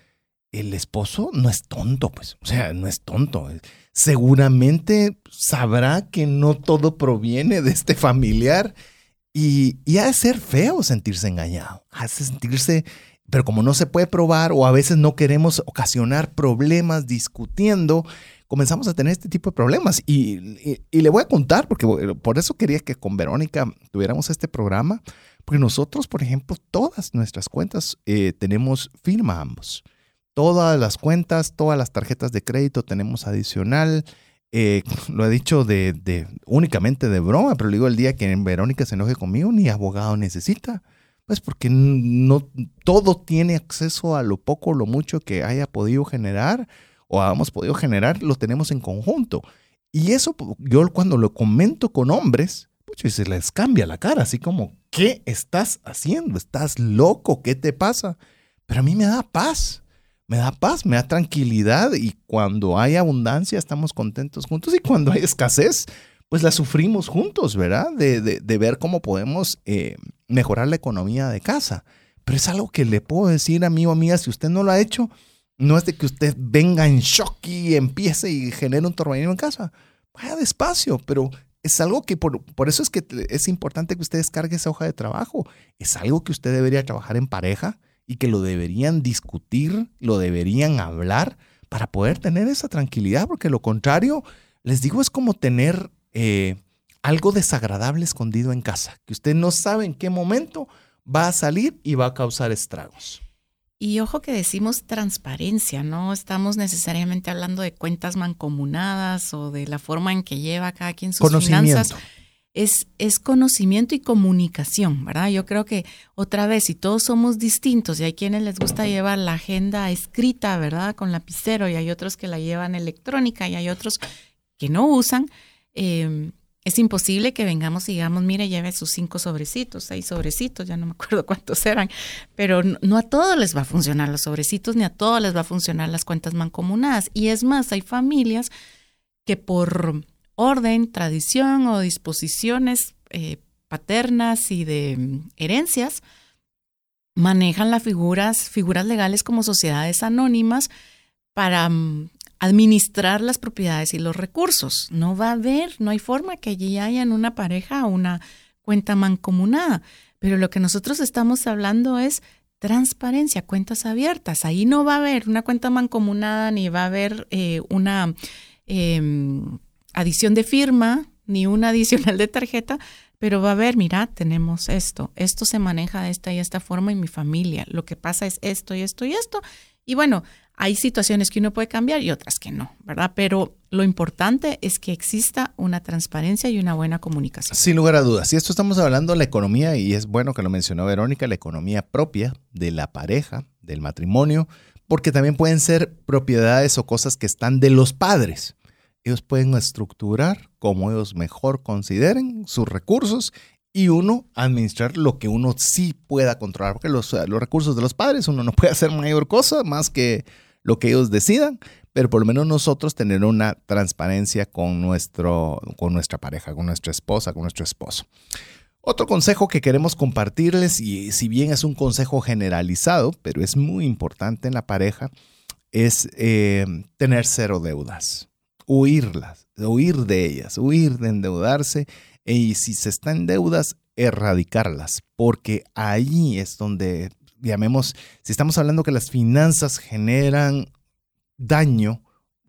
el esposo no es tonto, pues, o sea, no es tonto. Seguramente sabrá que no todo proviene de este familiar y, y ha de ser feo sentirse engañado, ha de sentirse, pero como no se puede probar o a veces no queremos ocasionar problemas discutiendo, comenzamos a tener este tipo de problemas. Y, le voy a contar, porque por eso quería que con Verónica tuviéramos este programa, porque nosotros, por ejemplo, todas nuestras cuentas eh, tenemos firma ambos. Todas las cuentas, todas las tarjetas de crédito tenemos adicional. Eh, lo he dicho de, únicamente de broma, pero le digo el día que Verónica se enoje conmigo, ni abogado necesita. Pues porque no todo tiene acceso a lo poco o lo mucho que haya podido generar o hemos podido generar, lo tenemos en conjunto. Y eso yo cuando lo comento con hombres, pues se les cambia la cara, así como, ¿qué estás haciendo? ¿Estás loco? ¿Qué te pasa? Pero a mí me da paz, me da paz, me da tranquilidad y cuando hay abundancia estamos contentos juntos y cuando hay escasez, pues la sufrimos juntos, ¿verdad? De, de, ver cómo podemos eh, mejorar la economía de casa. Pero es algo que le puedo decir, amigo, amiga, si usted no lo ha hecho, no es de que usted venga en shock y empiece y genere un torbellino en casa. Vaya despacio, pero es algo que por, por, eso es que es importante que usted descargue esa hoja de trabajo. Es algo que usted debería trabajar en pareja y que lo deberían discutir, lo deberían hablar para poder tener esa tranquilidad, porque lo contrario, les digo, es como tener eh, algo desagradable escondido en casa, que usted no sabe en qué momento va a salir y va a causar estragos. Y ojo que decimos transparencia, no estamos necesariamente hablando de cuentas mancomunadas o de la forma en que lleva cada quien sus finanzas. Es, es conocimiento y comunicación, ¿verdad? Yo creo que otra vez, si todos somos distintos y hay quienes les gusta llevar la agenda escrita, ¿verdad? Con lapicero y hay otros que la llevan electrónica y hay otros que no usan, eh, es imposible que vengamos y digamos, mire, lleve sus cinco sobrecitos, seis sobrecitos, ya no me acuerdo cuántos eran, pero no, a todos les va a funcionar los sobrecitos, ni a todos les va a funcionar las cuentas mancomunadas. Y es más, hay familias que por orden, tradición o disposiciones eh, paternas y de mm, herencias, manejan las figuras, figuras legales como sociedades anónimas para mm, administrar las propiedades y los recursos. No va a haber, no hay forma que allí haya en una pareja una cuenta mancomunada. Pero lo que nosotros estamos hablando es transparencia, cuentas abiertas. Ahí no va a haber una cuenta mancomunada, ni va a haber eh, una em, adición de firma, ni una adicional de tarjeta, pero va a haber, mira, tenemos esto, esto se maneja de esta y esta forma en mi familia, lo que pasa es esto y esto y esto. Y bueno, hay situaciones que uno puede cambiar y otras que no, ¿verdad? Pero lo importante es que exista una transparencia y una buena comunicación. Sin lugar a dudas. Y esto estamos hablando de la economía, y es bueno que lo mencionó Verónica, la economía propia de la pareja, del matrimonio, porque también pueden ser propiedades o cosas que están de los padres. Ellos pueden estructurar como ellos mejor consideren sus recursos y uno administrar lo que uno sí pueda controlar, porque los, los recursos de los padres uno no puede hacer mayor cosa más que lo que ellos decidan, pero por lo menos nosotros tener una transparencia con, nuestro, con nuestra pareja, con nuestra esposa, con nuestro esposo. Otro consejo que queremos compartirles, y si bien es un consejo generalizado, pero es muy importante en la pareja, es eh, tener cero deudas, huirlas, huir de ellas, huir de endeudarse y si se está en deudas, erradicarlas, porque ahí es donde llamemos, si estamos hablando que las finanzas generan daño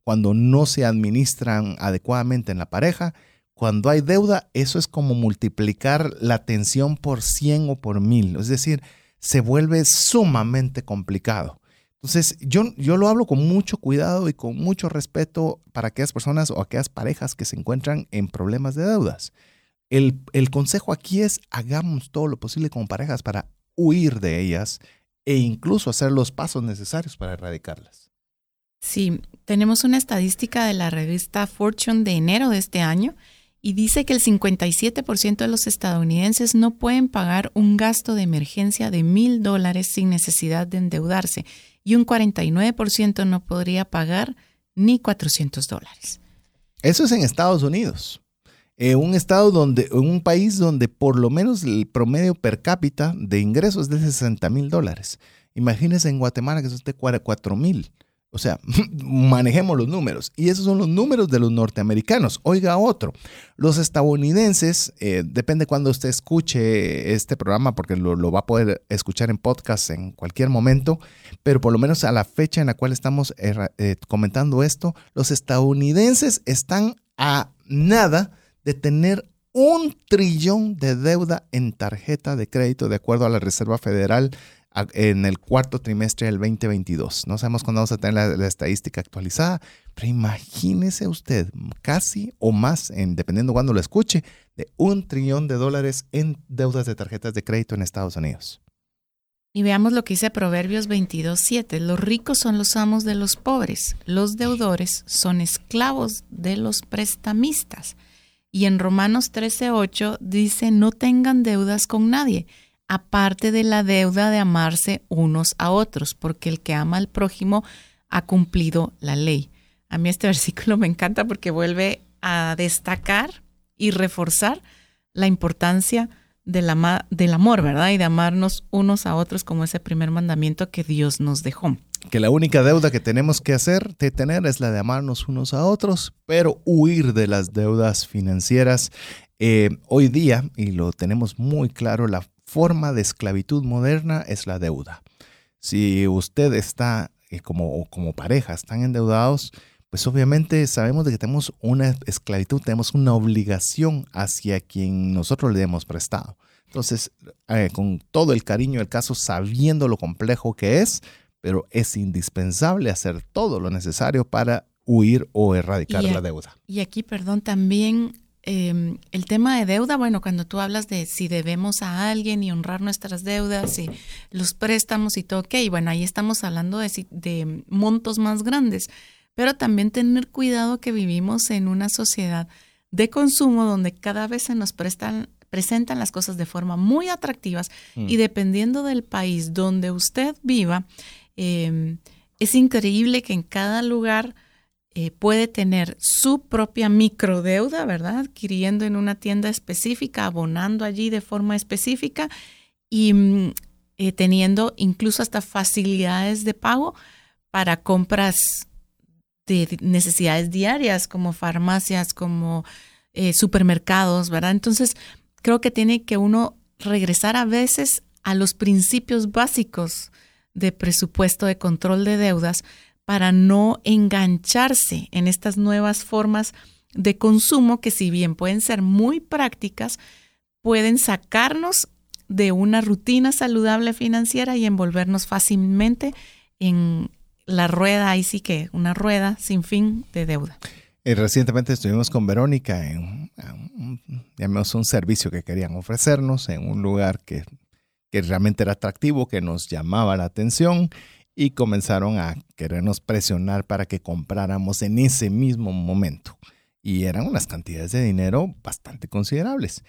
cuando no se administran adecuadamente en la pareja, cuando hay deuda, eso es como multiplicar la tensión por 100 o por 1000. Es decir, se vuelve sumamente complicado. Entonces, yo, yo lo hablo con mucho cuidado y con mucho respeto para aquellas personas o aquellas parejas que se encuentran en problemas de deudas. El, el consejo aquí es hagamos todo lo posible como parejas para huir de ellas e incluso hacer los pasos necesarios para erradicarlas. Sí, tenemos una estadística de la revista Fortune de enero de este año y dice que el 57% de los estadounidenses no pueden pagar un gasto de emergencia de mil dólares sin necesidad de endeudarse y un 49% no podría pagar ni 400 dólares. Eso es en Estados Unidos. En un estado donde, un país donde por lo menos el promedio per cápita de ingresos es de 60 mil dólares. Imagínense en Guatemala que es de 4 mil. O sea, manejemos los números. Y esos son los números de los norteamericanos. Oiga otro. Los estadounidenses, eh, depende cuando usted escuche este programa, porque lo, va a poder escuchar en podcast en cualquier momento, pero por lo menos a la fecha en la cual estamos eh, comentando esto, los estadounidenses están a nada de tener un trillón de deuda en tarjeta de crédito de acuerdo a la Reserva Federal en el cuarto trimestre del 2022. No sabemos cuándo vamos a tener la, estadística actualizada, pero imagínese usted casi o más, en, dependiendo cuándo lo escuche, de un trillón de dólares en deudas de tarjetas de crédito en Estados Unidos. Y veamos lo que dice Proverbios 22.7. Los ricos son los amos de los pobres, los deudores son esclavos de los prestamistas. Y en Romanos 13.8 dice, no tengan deudas con nadie aparte de la deuda de amarse unos a otros, porque el que ama al prójimo ha cumplido la ley. A mí este versículo me encanta porque vuelve a destacar y reforzar la importancia del, amor, ¿verdad? Y de amarnos unos a otros como ese primer mandamiento que Dios nos dejó. Que la única deuda que tenemos que hacer, de tener, es la de amarnos unos a otros, pero huir de las deudas financieras. Eh, hoy día, y lo tenemos muy claro, la forma de esclavitud moderna es la deuda. Si usted está eh, como, como pareja, están endeudados, pues obviamente sabemos de que tenemos una esclavitud, tenemos una obligación hacia quien nosotros le hemos prestado. Entonces, eh, con todo el cariño del caso, sabiendo lo complejo que es, pero es indispensable hacer todo lo necesario para huir o erradicar la deuda. Y aquí, perdón, también Em, el tema de deuda, bueno, cuando tú hablas de si debemos a alguien y honrar nuestras deudas y los préstamos y todo, ok, bueno, ahí estamos hablando de, de montos más grandes, pero también tener cuidado que vivimos en una sociedad de consumo donde cada vez se nos prestan, presentan las cosas de forma muy atractivas y mm. dependiendo del país donde usted viva, em, es increíble que en cada lugar eh, puede tener su propia microdeuda, ¿verdad? Adquiriendo en una tienda específica, abonando allí de forma específica y mm, eh, teniendo incluso hasta facilidades de pago para compras de necesidades diarias como farmacias, como eh, supermercados, ¿verdad? Entonces, creo que tiene que uno regresar a veces a los principios básicos de presupuesto de control de deudas para no engancharse en estas nuevas formas de consumo que si bien pueden ser muy prácticas, pueden sacarnos de una rutina saludable financiera y envolvernos fácilmente en la rueda, ahí sí que una rueda sin fin de deuda. Y recientemente estuvimos con Verónica en, un servicio que querían ofrecernos en un lugar que, que realmente era atractivo, que nos llamaba la atención y comenzaron a querernos presionar para que compráramos en ese mismo momento. Y eran unas cantidades de dinero bastante considerables.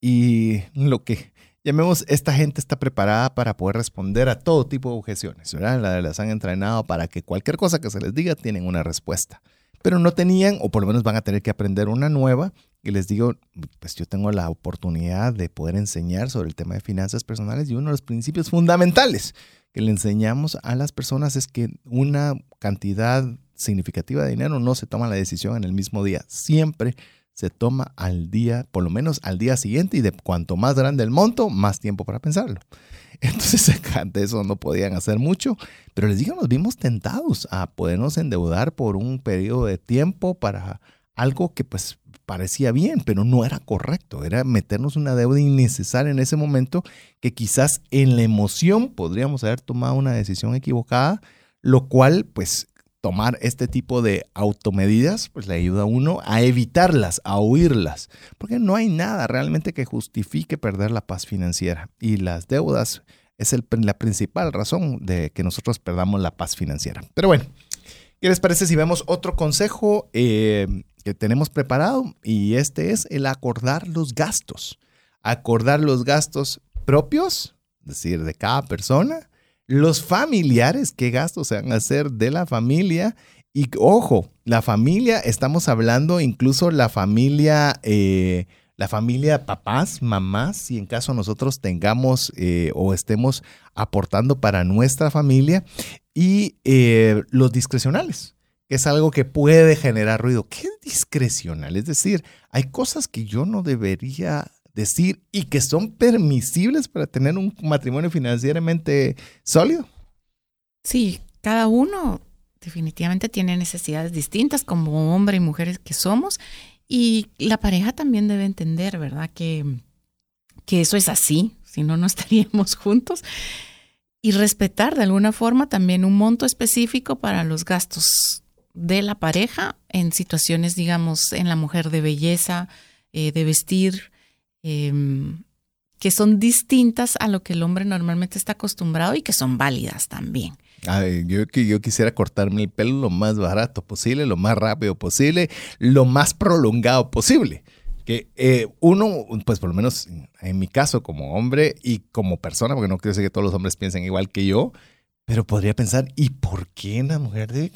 Y lo que llamemos, esta gente está preparada para poder responder a todo tipo de objeciones, ¿verdad? Las han entrenado para que cualquier cosa que se les diga tienen una respuesta. Pero no tenían, o por lo menos van a tener que aprender una nueva. Y les digo, pues yo tengo la oportunidad de poder enseñar sobre el tema de finanzas personales y uno de los principios fundamentales que le enseñamos a las personas es que una cantidad significativa de dinero no se toma la decisión en el mismo día. Siempre se toma al día, por lo menos al día siguiente, y de cuanto más grande el monto, más tiempo para pensarlo. Entonces, de eso no podían hacer mucho, pero les digo, nos vimos tentados a podernos endeudar por un periodo de tiempo para algo que pues parecía bien, pero no era correcto. Era meternos una deuda innecesaria en ese momento que quizás en la emoción podríamos haber tomado una decisión equivocada, lo cual pues tomar este tipo de automedidas, pues le ayuda a uno a evitarlas, a huirlas, porque no hay nada realmente que justifique perder la paz financiera. Y las deudas es la principal razón de que nosotros perdamos la paz financiera. Pero bueno, ¿qué les parece si vemos otro consejo eh, que tenemos preparado? Y este es el acordar los gastos. Acordar los gastos propios, es decir, de cada persona, los familiares, qué gastos se van a hacer de la familia. Y ojo, la familia, estamos hablando incluso la familia, eh, la familia papás, mamás, si en caso nosotros tengamos eh, o estemos aportando para nuestra familia, y eh, los discrecionales, es algo que puede generar ruido. ¿Qué discrecional? Es decir, hay cosas que yo no debería decir y que son permisibles para tener un matrimonio financieramente sólido? Sí, cada uno definitivamente tiene necesidades distintas como hombre y mujeres que somos y la pareja también debe entender, ¿verdad? Que, que eso es así, si no, no estaríamos juntos. Y respetar de alguna forma también un monto específico para los gastos de la pareja en situaciones, digamos, en la mujer de belleza, eh, de vestir, Em, que son distintas a lo que el hombre normalmente está acostumbrado y que son válidas también. yo, yo quisiera cortarme el pelo lo más barato posible, lo más rápido posible, lo más prolongado posible. Que eh, uno, pues por lo menos en mi caso como hombre y como persona, porque no quiero decir que todos los hombres piensen igual que yo, pero podría pensar, ¿y por qué una mujer debe,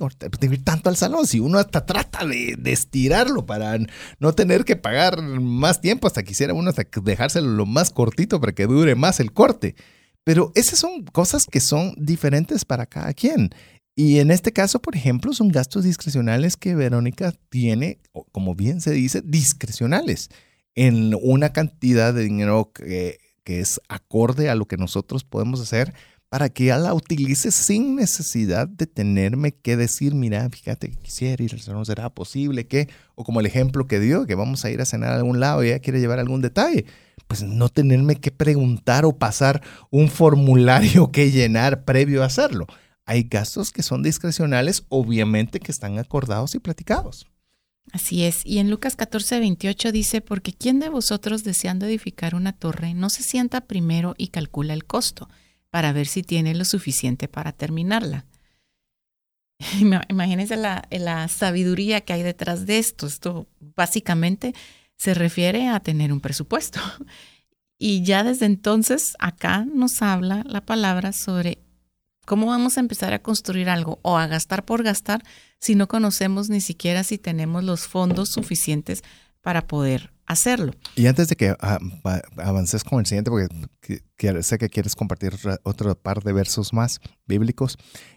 ir tanto al salón? Si uno hasta trata de, estirarlo para no tener que pagar más tiempo, hasta quisiera uno hasta dejárselo lo más cortito para que dure más el corte. Pero esas son cosas que son diferentes para cada quien. Y en este caso, por ejemplo, son gastos discrecionales que Verónica tiene, como bien se dice, discrecionales, en una cantidad de dinero que, que es acorde a lo que nosotros podemos hacer para que ya la utilice sin necesidad de tenerme que decir, mira, fíjate que quisiera ir, no será posible que, o como el ejemplo que dio, que vamos a ir a cenar a algún lado y ella quiere llevar algún detalle, pues no tenerme que preguntar o pasar un formulario que llenar previo a hacerlo. Hay gastos que son discrecionales, obviamente que están acordados y platicados. Así es. Y en Lucas 14, 28 dice, porque ¿quién de vosotros deseando edificar una torre no se sienta primero y calcula el costo? Para ver si tiene lo suficiente para terminarla. Imagínense la, la sabiduría que hay detrás de esto. Esto básicamente se refiere a tener un presupuesto. Y ya desde entonces acá nos habla la palabra sobre cómo vamos a empezar a construir algo o a gastar por gastar si no conocemos ni siquiera si tenemos los fondos suficientes para poder hacerlo. Y antes de que ah, avances con el siguiente, porque sé que quieres compartir otro par de versos más bíblicos,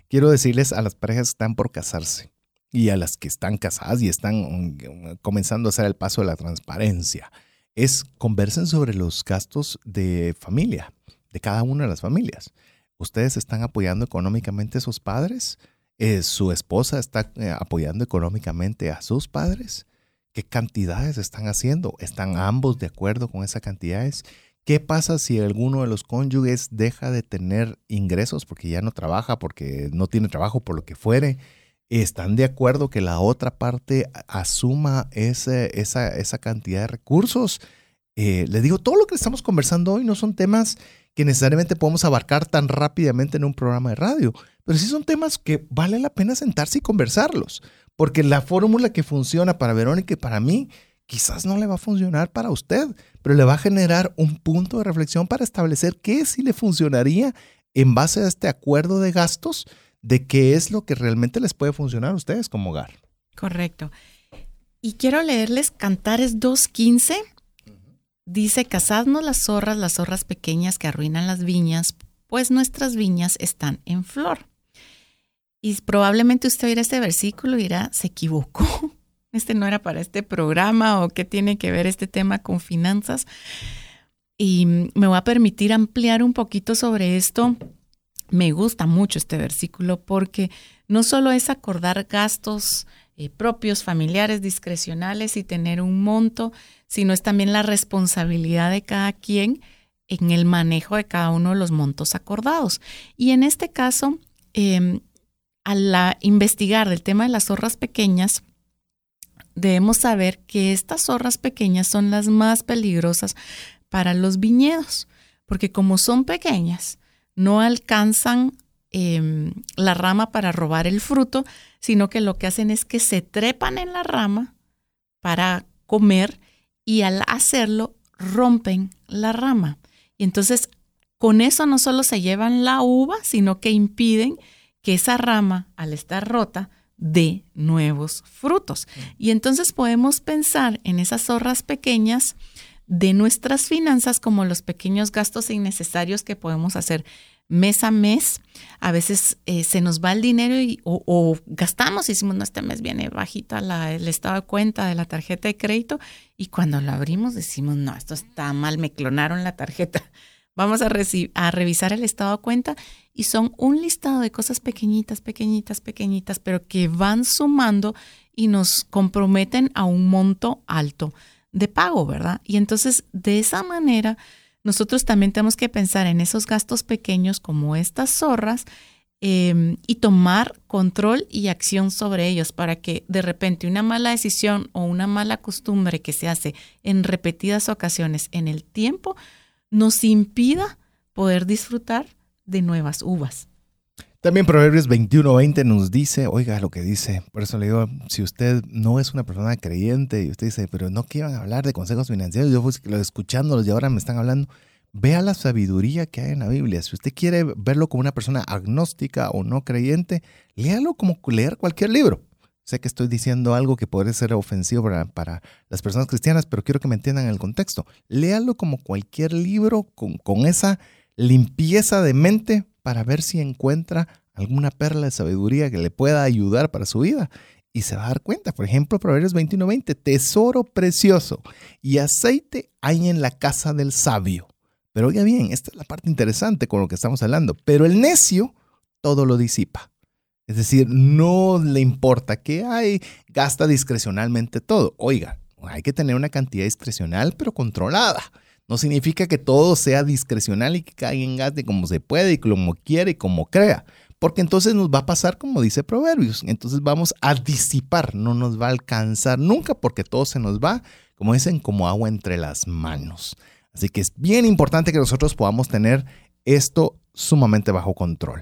quiero decirles a las parejas que están por casarse y a las que están casadas y están mm, comenzando a hacer el paso de la transparencia, es conversen sobre los gastos de familia, de cada una de las familias. ¿Ustedes están apoyando económicamente a sus padres? Eh, ¿Su esposa está eh, apoyando económicamente a sus padres? ¿Qué cantidades están haciendo? ¿Están ambos de acuerdo con esas cantidades? ¿Qué pasa si alguno de los cónyuges deja de tener ingresos porque ya no trabaja, porque no tiene trabajo, por lo que fuere? ¿Están de acuerdo que la otra parte asuma esa, esa cantidad de recursos? Eh, les digo, todo lo que estamos conversando hoy no son temas que necesariamente podemos abarcar tan rápidamente en un programa de radio, pero sí son temas que vale la pena sentarse y conversarlos. Porque la fórmula que funciona para Verónica y para mí quizás no le va a funcionar para usted, pero le va a generar un punto de reflexión para establecer qué sí le funcionaría en base a este acuerdo de gastos de qué es lo que realmente les puede funcionar a ustedes como hogar. Correcto. Y quiero leerles Cantares 2.15. Dice, cazadnos las zorras, las zorras pequeñas que arruinan las viñas, pues nuestras viñas están en flor. Y probablemente usted oirá este versículo y dirá, se equivocó. Este no era para este programa o qué tiene que ver este tema con finanzas. Y me voy a permitir ampliar un poquito sobre esto. Me gusta mucho este versículo porque no solo es acordar gastos eh, propios, familiares, discrecionales y tener un monto, sino es también la responsabilidad de cada quien en el manejo de cada uno de los montos acordados. Y en este caso, em, al investigar el tema de las zorras pequeñas, debemos saber que estas zorras pequeñas son las más peligrosas para los viñedos, porque como son pequeñas, no alcanzan em, la rama para robar el fruto, sino que lo que hacen es que se trepan en la rama para comer y al hacerlo rompen la rama. Y entonces con eso no solo se llevan la uva, sino que impiden que esa rama, al estar rota, dé nuevos frutos. Y entonces podemos pensar en esas zorras pequeñas de nuestras finanzas como los pequeños gastos innecesarios que podemos hacer mes a mes. A veces eh, se nos va el dinero y, o, gastamos y decimos, no, este mes viene bajita la, el estado de cuenta de la tarjeta de crédito y cuando lo abrimos decimos, no, esto está mal, me clonaron la tarjeta. Vamos a, a revisar el estado de cuenta y son un listado de cosas pequeñitas, pequeñitas, pequeñitas, pero que van sumando y nos comprometen a un monto alto de pago, ¿verdad? Y entonces de esa manera nosotros también tenemos que pensar en esos gastos pequeños como estas zorras em, y tomar control y acción sobre ellos para que de repente una mala decisión o una mala costumbre que se hace en repetidas ocasiones en el tiempo nos impida poder disfrutar de nuevas uvas. También Proverbios 21:20 nos dice, oiga lo que dice, por eso le digo, si usted no es una persona creyente y usted dice, pero no quieren hablar de consejos financieros, yo fui escuchándolos y ahora me están hablando, vea la sabiduría que hay en la Biblia. Si usted quiere verlo como una persona agnóstica o no creyente, léalo como leer cualquier libro. Sé que estoy diciendo algo que puede ser ofensivo para, las personas cristianas, pero quiero que me entiendan el contexto. Léalo como cualquier libro con, con esa limpieza de mente para ver si encuentra alguna perla de sabiduría que le pueda ayudar para su vida. Y se va a dar cuenta, por ejemplo, Proverbios 21:20, tesoro precioso y aceite hay en la casa del sabio. Pero oiga bien, esta es la parte interesante con lo que estamos hablando. Pero el necio todo lo disipa. Es decir, no le importa qué hay, gasta discrecionalmente todo. Oiga, hay que tener una cantidad discrecional, pero controlada. No significa que todo sea discrecional y que cada quien gaste como se puede y como quiere y como crea. Porque entonces nos va a pasar como dice Proverbios. Entonces vamos a disipar, no nos va a alcanzar nunca porque todo se nos va, como dicen, como agua entre las manos. Así que es bien importante que nosotros podamos tener esto sumamente bajo control.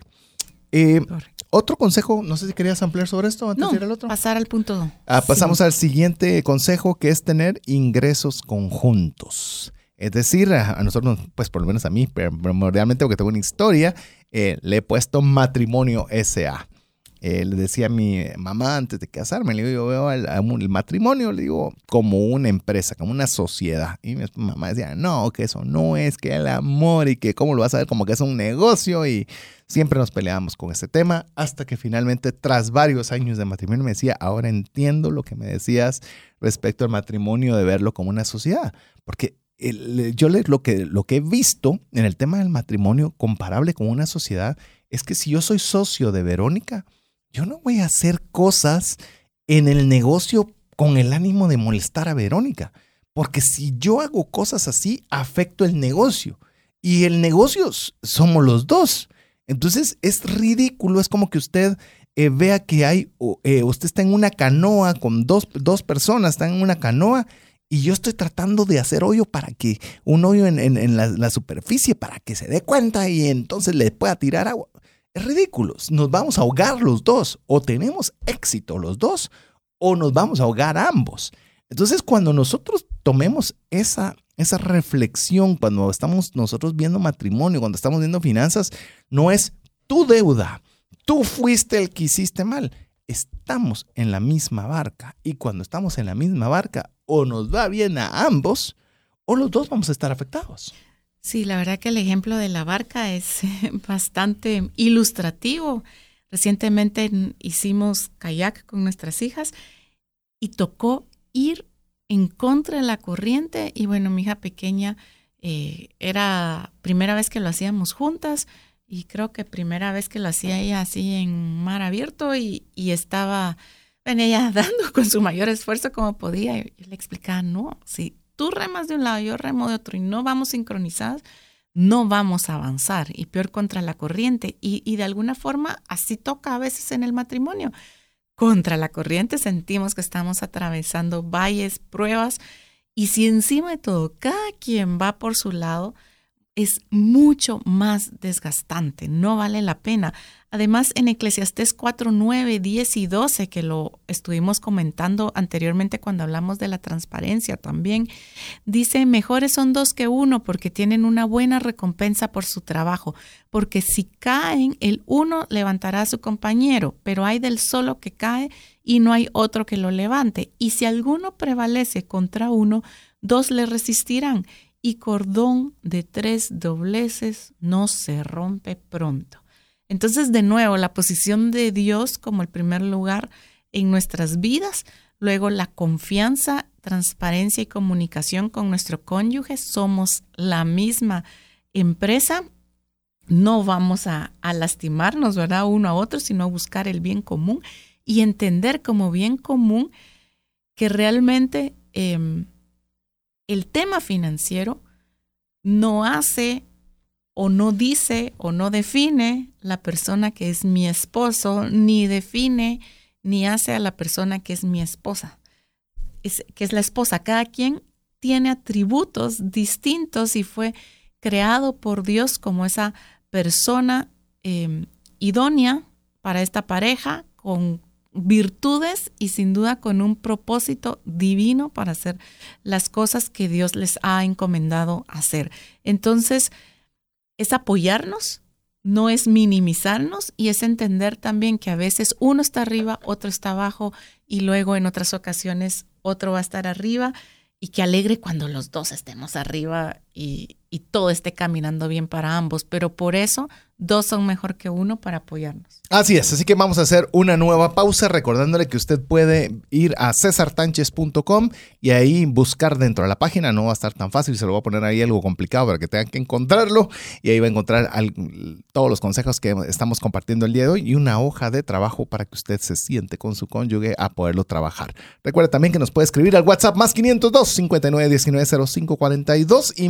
Eh, otro consejo, no sé si querías ampliar sobre esto antes de ir al otro. Pasar al punto. Ah, pasamos al siguiente consejo que es tener ingresos conjuntos. Es decir, a, nosotros, pues por lo menos a mí, primordialmente porque tengo una historia, eh, le he puesto matrimonio SA. Eh, le decía a mi mamá antes de casarme, le digo, yo veo el, matrimonio, le digo, como una empresa, como una sociedad. Y mi mamá decía, no, que eso no es, que el amor y que cómo lo vas a ver como que es un negocio. Y siempre nos peleábamos con ese tema hasta que finalmente, tras varios años de matrimonio, me decía, ahora entiendo lo que me decías respecto al matrimonio de verlo como una sociedad. Porque yo lo que, lo que he visto en el tema del matrimonio comparable con una sociedad es que si yo soy socio de Verónica, yo no voy a hacer cosas en el negocio con el ánimo de molestar a Verónica. Porque si yo hago cosas así, afecto el negocio. Y el negocio somos los dos. Entonces es ridículo, es como que usted eh, vea que hay, eh, usted está en una canoa con dos, dos, personas, están en una canoa y yo estoy tratando de hacer hoyo para que, un hoyo en, la, superficie para que se dé cuenta y entonces le pueda tirar agua. Es ridículo. Nos vamos a ahogar los dos. O tenemos éxito los dos o nos vamos a ahogar ambos. Entonces, cuando nosotros tomemos esa, esa reflexión, cuando estamos nosotros viendo matrimonio, cuando estamos viendo finanzas, no es tu deuda. Tú fuiste el que hiciste mal. Estamos en la misma barca. Y cuando estamos en la misma barca, o nos va bien a ambos, o los dos vamos a estar afectados. Sí, la verdad que el ejemplo de la barca es bastante ilustrativo. Recientemente hicimos kayak con nuestras hijas y tocó ir en contra de la corriente y bueno, mi hija pequeña eh, era primera vez que lo hacíamos juntas y creo que primera vez que lo hacía ella así en mar abierto y, y estaba venía dando con su mayor esfuerzo como podía. Yo le explicaba, no, si tú remas de un lado, yo remo de otro y no vamos sincronizados, no vamos a avanzar y peor contra la corriente. Y, y de alguna forma así toca a veces en el matrimonio. Contra la corriente sentimos que estamos atravesando valles, pruebas y si encima de todo cada quien va por su lado, es mucho más desgastante, no vale la pena. Además, en Eclesiastés 4, 9, 10 y 12, que lo estuvimos comentando anteriormente cuando hablamos de la transparencia también, dice, mejores son dos que uno porque tienen una buena recompensa por su trabajo, porque si caen, el uno levantará a su compañero, pero hay del solo que cae y no hay otro que lo levante. Y si alguno prevalece contra uno, dos le resistirán y cordón de tres dobleces no se rompe pronto. Entonces, de nuevo, la posición de Dios como el primer lugar en nuestras vidas, luego la confianza, transparencia y comunicación con nuestro cónyuge, somos la misma empresa, no vamos a, lastimarnos, ¿verdad? Uno a otro, sino buscar el bien común y entender como bien común que realmente em, el tema financiero no hace o no dice o no define la persona que es mi esposo, ni define ni hace a la persona que es mi esposa, que es la esposa. Cada quien tiene atributos distintos y fue creado por Dios como esa persona em, idónea para esta pareja con virtudes y sin duda con un propósito divino para hacer las cosas que Dios les ha encomendado hacer. Entonces, es apoyarnos, no es minimizarnos y es entender también que a veces uno está arriba, otro está abajo y luego en otras ocasiones otro va a estar arriba y que alegre cuando los dos estemos arriba y, todo esté caminando bien para ambos. Pero por eso dos son mejor que uno para apoyarnos. Así es, así que vamos a hacer una nueva pausa recordándole que usted puede ir a cesartanches.com y ahí buscar dentro de la página, no va a estar tan fácil, se lo voy a poner ahí algo complicado para que tengan que encontrarlo y ahí va a encontrar todos los consejos que estamos compartiendo el día de hoy y una hoja de trabajo para que usted se siente con su cónyuge a poderlo trabajar. Recuerde también que nos puede escribir al WhatsApp más 502 59 19 05 42 y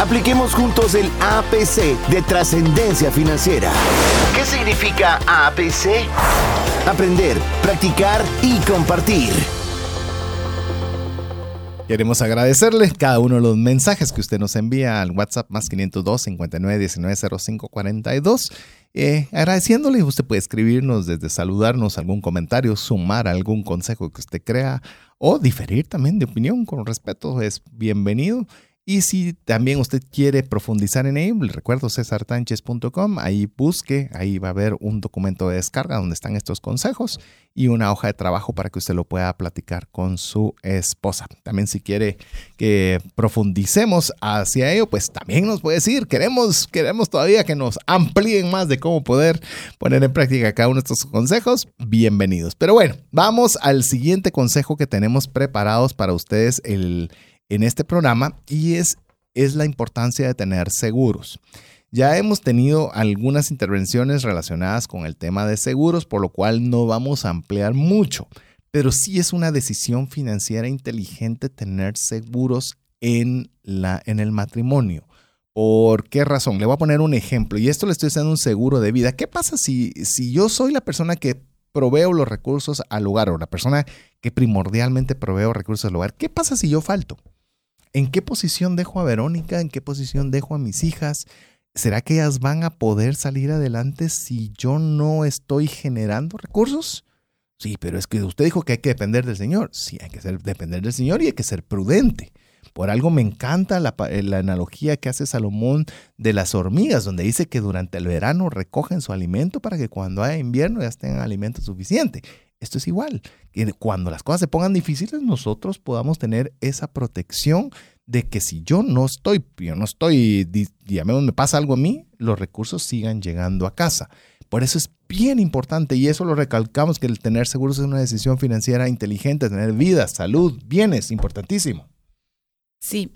Apliquemos juntos el APC de trascendencia financiera. ¿Qué significa APC? Aprender, practicar y compartir. Queremos agradecerle cada uno de los mensajes que usted nos envía al WhatsApp más 502 59 19 05 42. agradeciéndole, usted puede escribirnos desde saludarnos, algún comentario, sumar algún consejo que usted crea o diferir también de opinión con respeto, es bienvenido. Y si también usted quiere profundizar en ello, le recuerdo cesartanches.com, ahí busque, ahí va a haber un documento de descarga donde están estos consejos y una hoja de trabajo para que usted lo pueda platicar con su esposa. También si quiere que profundicemos hacia ello, pues también nos puede decir, queremos, queremos todavía que nos amplíen más de cómo poder poner en práctica cada uno de estos consejos, bienvenidos. Pero bueno, vamos al siguiente consejo que tenemos preparados para ustedes el en este programa y es es la importancia de tener seguros. Ya hemos tenido algunas intervenciones relacionadas con el tema de seguros, por lo cual no vamos a ampliar mucho, pero sí es una decisión financiera inteligente tener seguros en, la, en el matrimonio. ¿Por qué razón? Le voy a poner un ejemplo y esto le estoy haciendo un seguro de vida. ¿Qué pasa si, si yo soy la persona que proveo los recursos al hogar o la persona que primordialmente proveo recursos al hogar? ¿Qué pasa si yo falto? ¿En qué posición dejo a Verónica? ¿En qué posición dejo a mis hijas? ¿Será que ellas van a poder salir adelante si yo no estoy generando recursos? Sí, pero es que usted dijo que hay que depender del Señor. Sí, hay que depender del Señor y hay que ser prudente. Por algo me encanta la, la, analogía que hace Salomón de las hormigas, donde dice que durante el verano recogen su alimento para que cuando haya invierno ya tengan alimento suficiente. Esto es igual. Cuando las cosas se pongan difíciles, nosotros podamos tener esa protección de que si yo no estoy, yo no estoy, digamos, me pasa algo a mí, los recursos sigan llegando a casa. Por eso es bien importante y eso lo recalcamos que el tener seguros es una decisión financiera inteligente, tener vida, salud, bienes, importantísimo. Sí.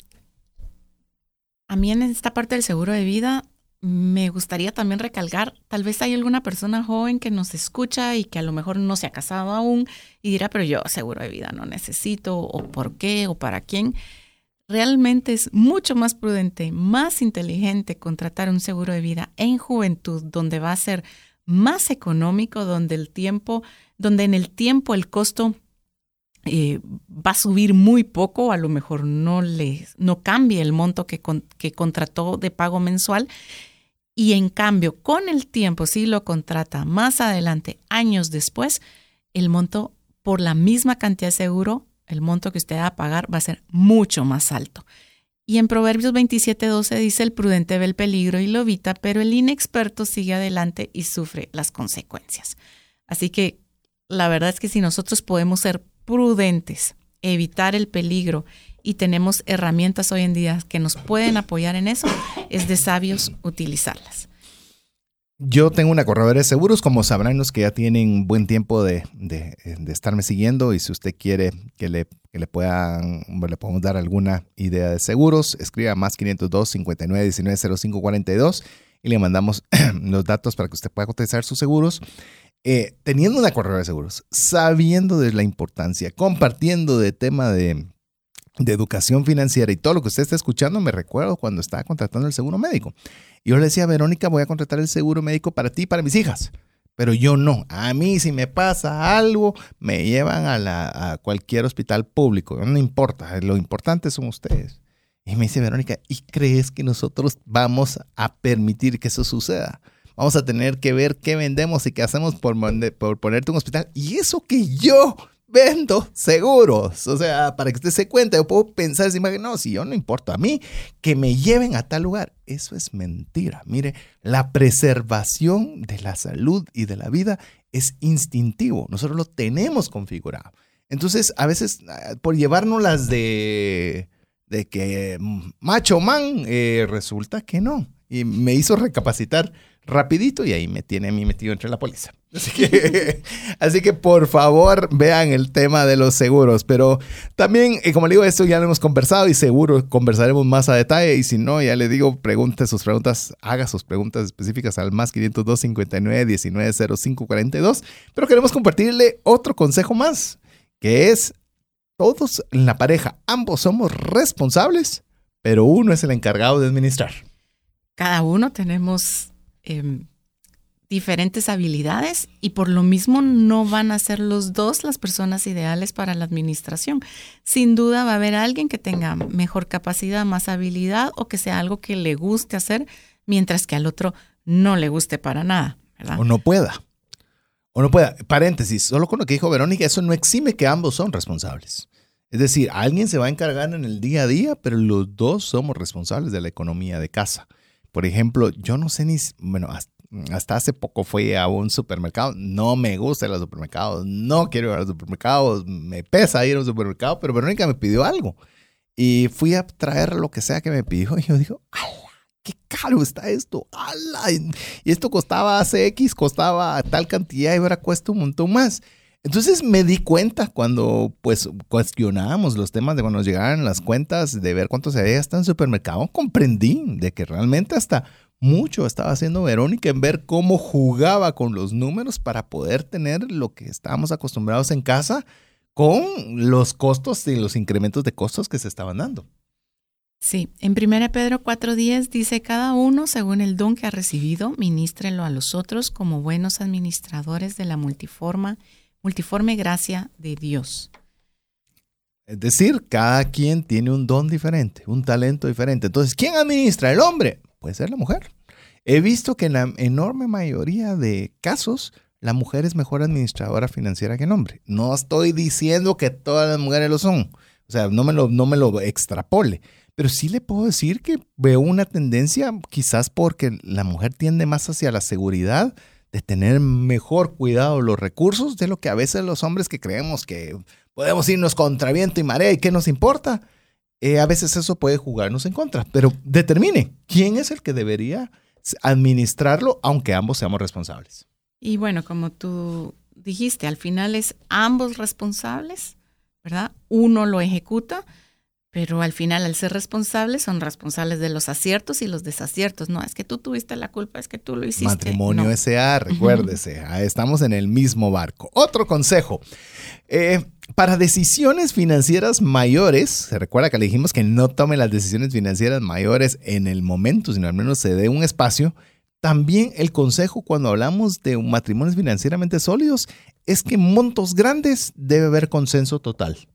A mí en esta parte del seguro de vida me gustaría también recalcar, tal vez hay alguna persona joven que nos escucha y que a lo mejor no se ha casado aún y dirá, pero yo seguro de vida no necesito, o por qué, o para quién realmente es mucho más prudente, más inteligente contratar un seguro de vida en juventud, donde va a ser más económico, donde el tiempo, donde en el tiempo el costo eh, va a subir muy poco, a lo mejor no le no cambie el monto que, que contrató de pago mensual. Y en cambio, con el tiempo, si lo contrata más adelante, años después, el monto por la misma cantidad de seguro el monto que usted va a pagar va a ser mucho más alto. Y en Proverbios 27:12 dice, el prudente ve el peligro y lo evita, pero el inexperto sigue adelante y sufre las consecuencias. Así que la verdad es que si nosotros podemos ser prudentes, evitar el peligro y tenemos herramientas hoy en día que nos pueden apoyar en eso, es de sabios utilizarlas. Yo tengo una corredora de seguros, como sabrán los que ya tienen buen tiempo de, estarme siguiendo y si usted quiere que le, le puedan, le podamos dar alguna idea de seguros, escriba más 502 59 19 05 42 y le mandamos los datos para que usted pueda cotizar sus seguros. Eh, teniendo una corredora de seguros, sabiendo de la importancia, compartiendo de tema de, de educación financiera y todo lo que usted está escuchando, me recuerdo cuando estaba contratando el seguro médico. Yo le decía, Verónica, voy a contratar el seguro médico para ti y para mis hijas. Pero yo no. A mí si me pasa algo, me llevan a, la, a cualquier hospital público. No importa. Lo importante son ustedes. Y me dice Verónica, ¿y crees que nosotros vamos a permitir que eso suceda? Vamos a tener que ver qué vendemos y qué hacemos por, por ponerte un hospital. Y eso que yo vendo seguros. O sea, para que usted se cuente, yo puedo pensar, no, si yo no importa a mí, que me lleven a tal lugar. Eso es mentira. Mire, la preservación de la salud y de la vida es instintivo. Nosotros lo tenemos configurado. Entonces, a veces, ah, por llevarnos las de, de que mm, macho man, eh, resulta que no. Y me hizo recapacitar rapidito y ahí me tiene a mí metido entre la póliza. Así que, así que por favor vean el tema de los seguros. Pero también, eh, como le digo, esto ya lo hemos conversado y seguro conversaremos más a detalle. Y si no, ya le digo, pregunte sus preguntas, haga sus preguntas específicas al más 502 59 19 05 42. Pero queremos compartirle otro consejo más, que es todos en la pareja, ambos somos responsables, pero uno es el encargado de administrar. Cada uno tenemos Em, diferentes habilidades y por lo mismo no van a ser los dos las personas ideales para la administración. Sin duda va a haber alguien que tenga mejor capacidad, más habilidad o que sea algo que le guste hacer, mientras que al otro no le guste para nada. O no pueda. O no pueda. Paréntesis, solo con lo que dijo Verónica, eso no exime que ambos son responsables. Es decir, alguien se va a encargar en el día a día, pero los dos somos responsables de la economía de casa. Por ejemplo, yo no sé ni, bueno, hasta, hace poco fui a un supermercado, no me gustan los supermercados, no quiero ir a los supermercados, me pesa ir a un supermercado, pero Verónica me pidió algo. Y fui a traer lo que sea que me pidió y yo digo, ¡ala! ¡Qué caro está esto! ¡Ala! Y esto costaba hace X, costaba tal cantidad y ahora cuesta un montón más. Entonces me di cuenta cuando pues cuestionábamos los temas de cuando nos llegaban las cuentas, de ver cuánto se había gastado en el supermercado, comprendí de que realmente hasta mucho estaba haciendo Verónica en ver cómo jugaba con los números para poder tener lo que estábamos acostumbrados en casa con los costos y los incrementos de costos que se estaban dando. Sí, en 1 Pedro 4.10 dice, cada uno, según el don que ha recibido, ministrelo a los otros como buenos administradores de la multiforma, multiforme gracia de Dios. Es decir, cada quien tiene un don diferente, un talento diferente. Entonces, ¿quién administra? El hombre. Puede ser la mujer. He visto que en la enorme mayoría de casos, la mujer es mejor administradora financiera que el hombre. No estoy diciendo que todas las mujeres lo son. O sea, no me lo, no me lo extrapole. Pero sí le puedo decir que veo una tendencia, quizás porque la mujer tiende más hacia la seguridad, de tener mejor cuidado los recursos de lo que a veces los hombres que creemos que podemos irnos contra viento y marea y qué nos importa. Eh, a veces eso puede jugarnos en contra, pero determine quién es el que debería administrarlo, aunque ambos seamos responsables. Y bueno, como tú dijiste, al final es ambos responsables, ¿verdad? Uno lo ejecuta, pero al final, al ser responsables, son responsables de los aciertos y los desaciertos. No, es que tú tuviste la culpa, es que tú lo hiciste. Matrimonio S.A., recuérdese, estamos en el mismo barco. Otro consejo. Eh, para decisiones financieras mayores, se recuerda que le dijimos que no tome las decisiones financieras mayores en el momento, sino al menos se dé un espacio. También el consejo cuando hablamos de matrimonios financieramente sólidos es que en montos grandes debe haber consenso total.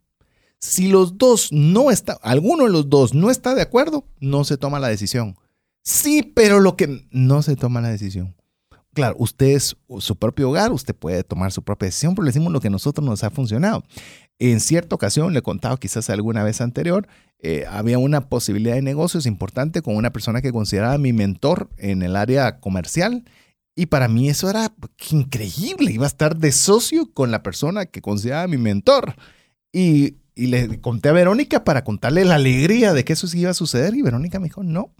Si los dos no está, alguno de los dos no está de acuerdo, no se toma la decisión. Sí, pero lo que no se toma la decisión. Claro, usted es su propio hogar, usted puede tomar su propia decisión, pero le decimos lo que a nosotros nos ha funcionado. En cierta ocasión, le he contado quizás alguna vez anterior, eh, había una posibilidad de negocios importante con una persona que consideraba mi mentor en el área comercial. Y para mí eso era increíble. Iba a estar de socio con la persona que consideraba mi mentor. Y y le conté a Verónica para contarle la alegría de que eso sí iba a suceder. Y Verónica me dijo, no,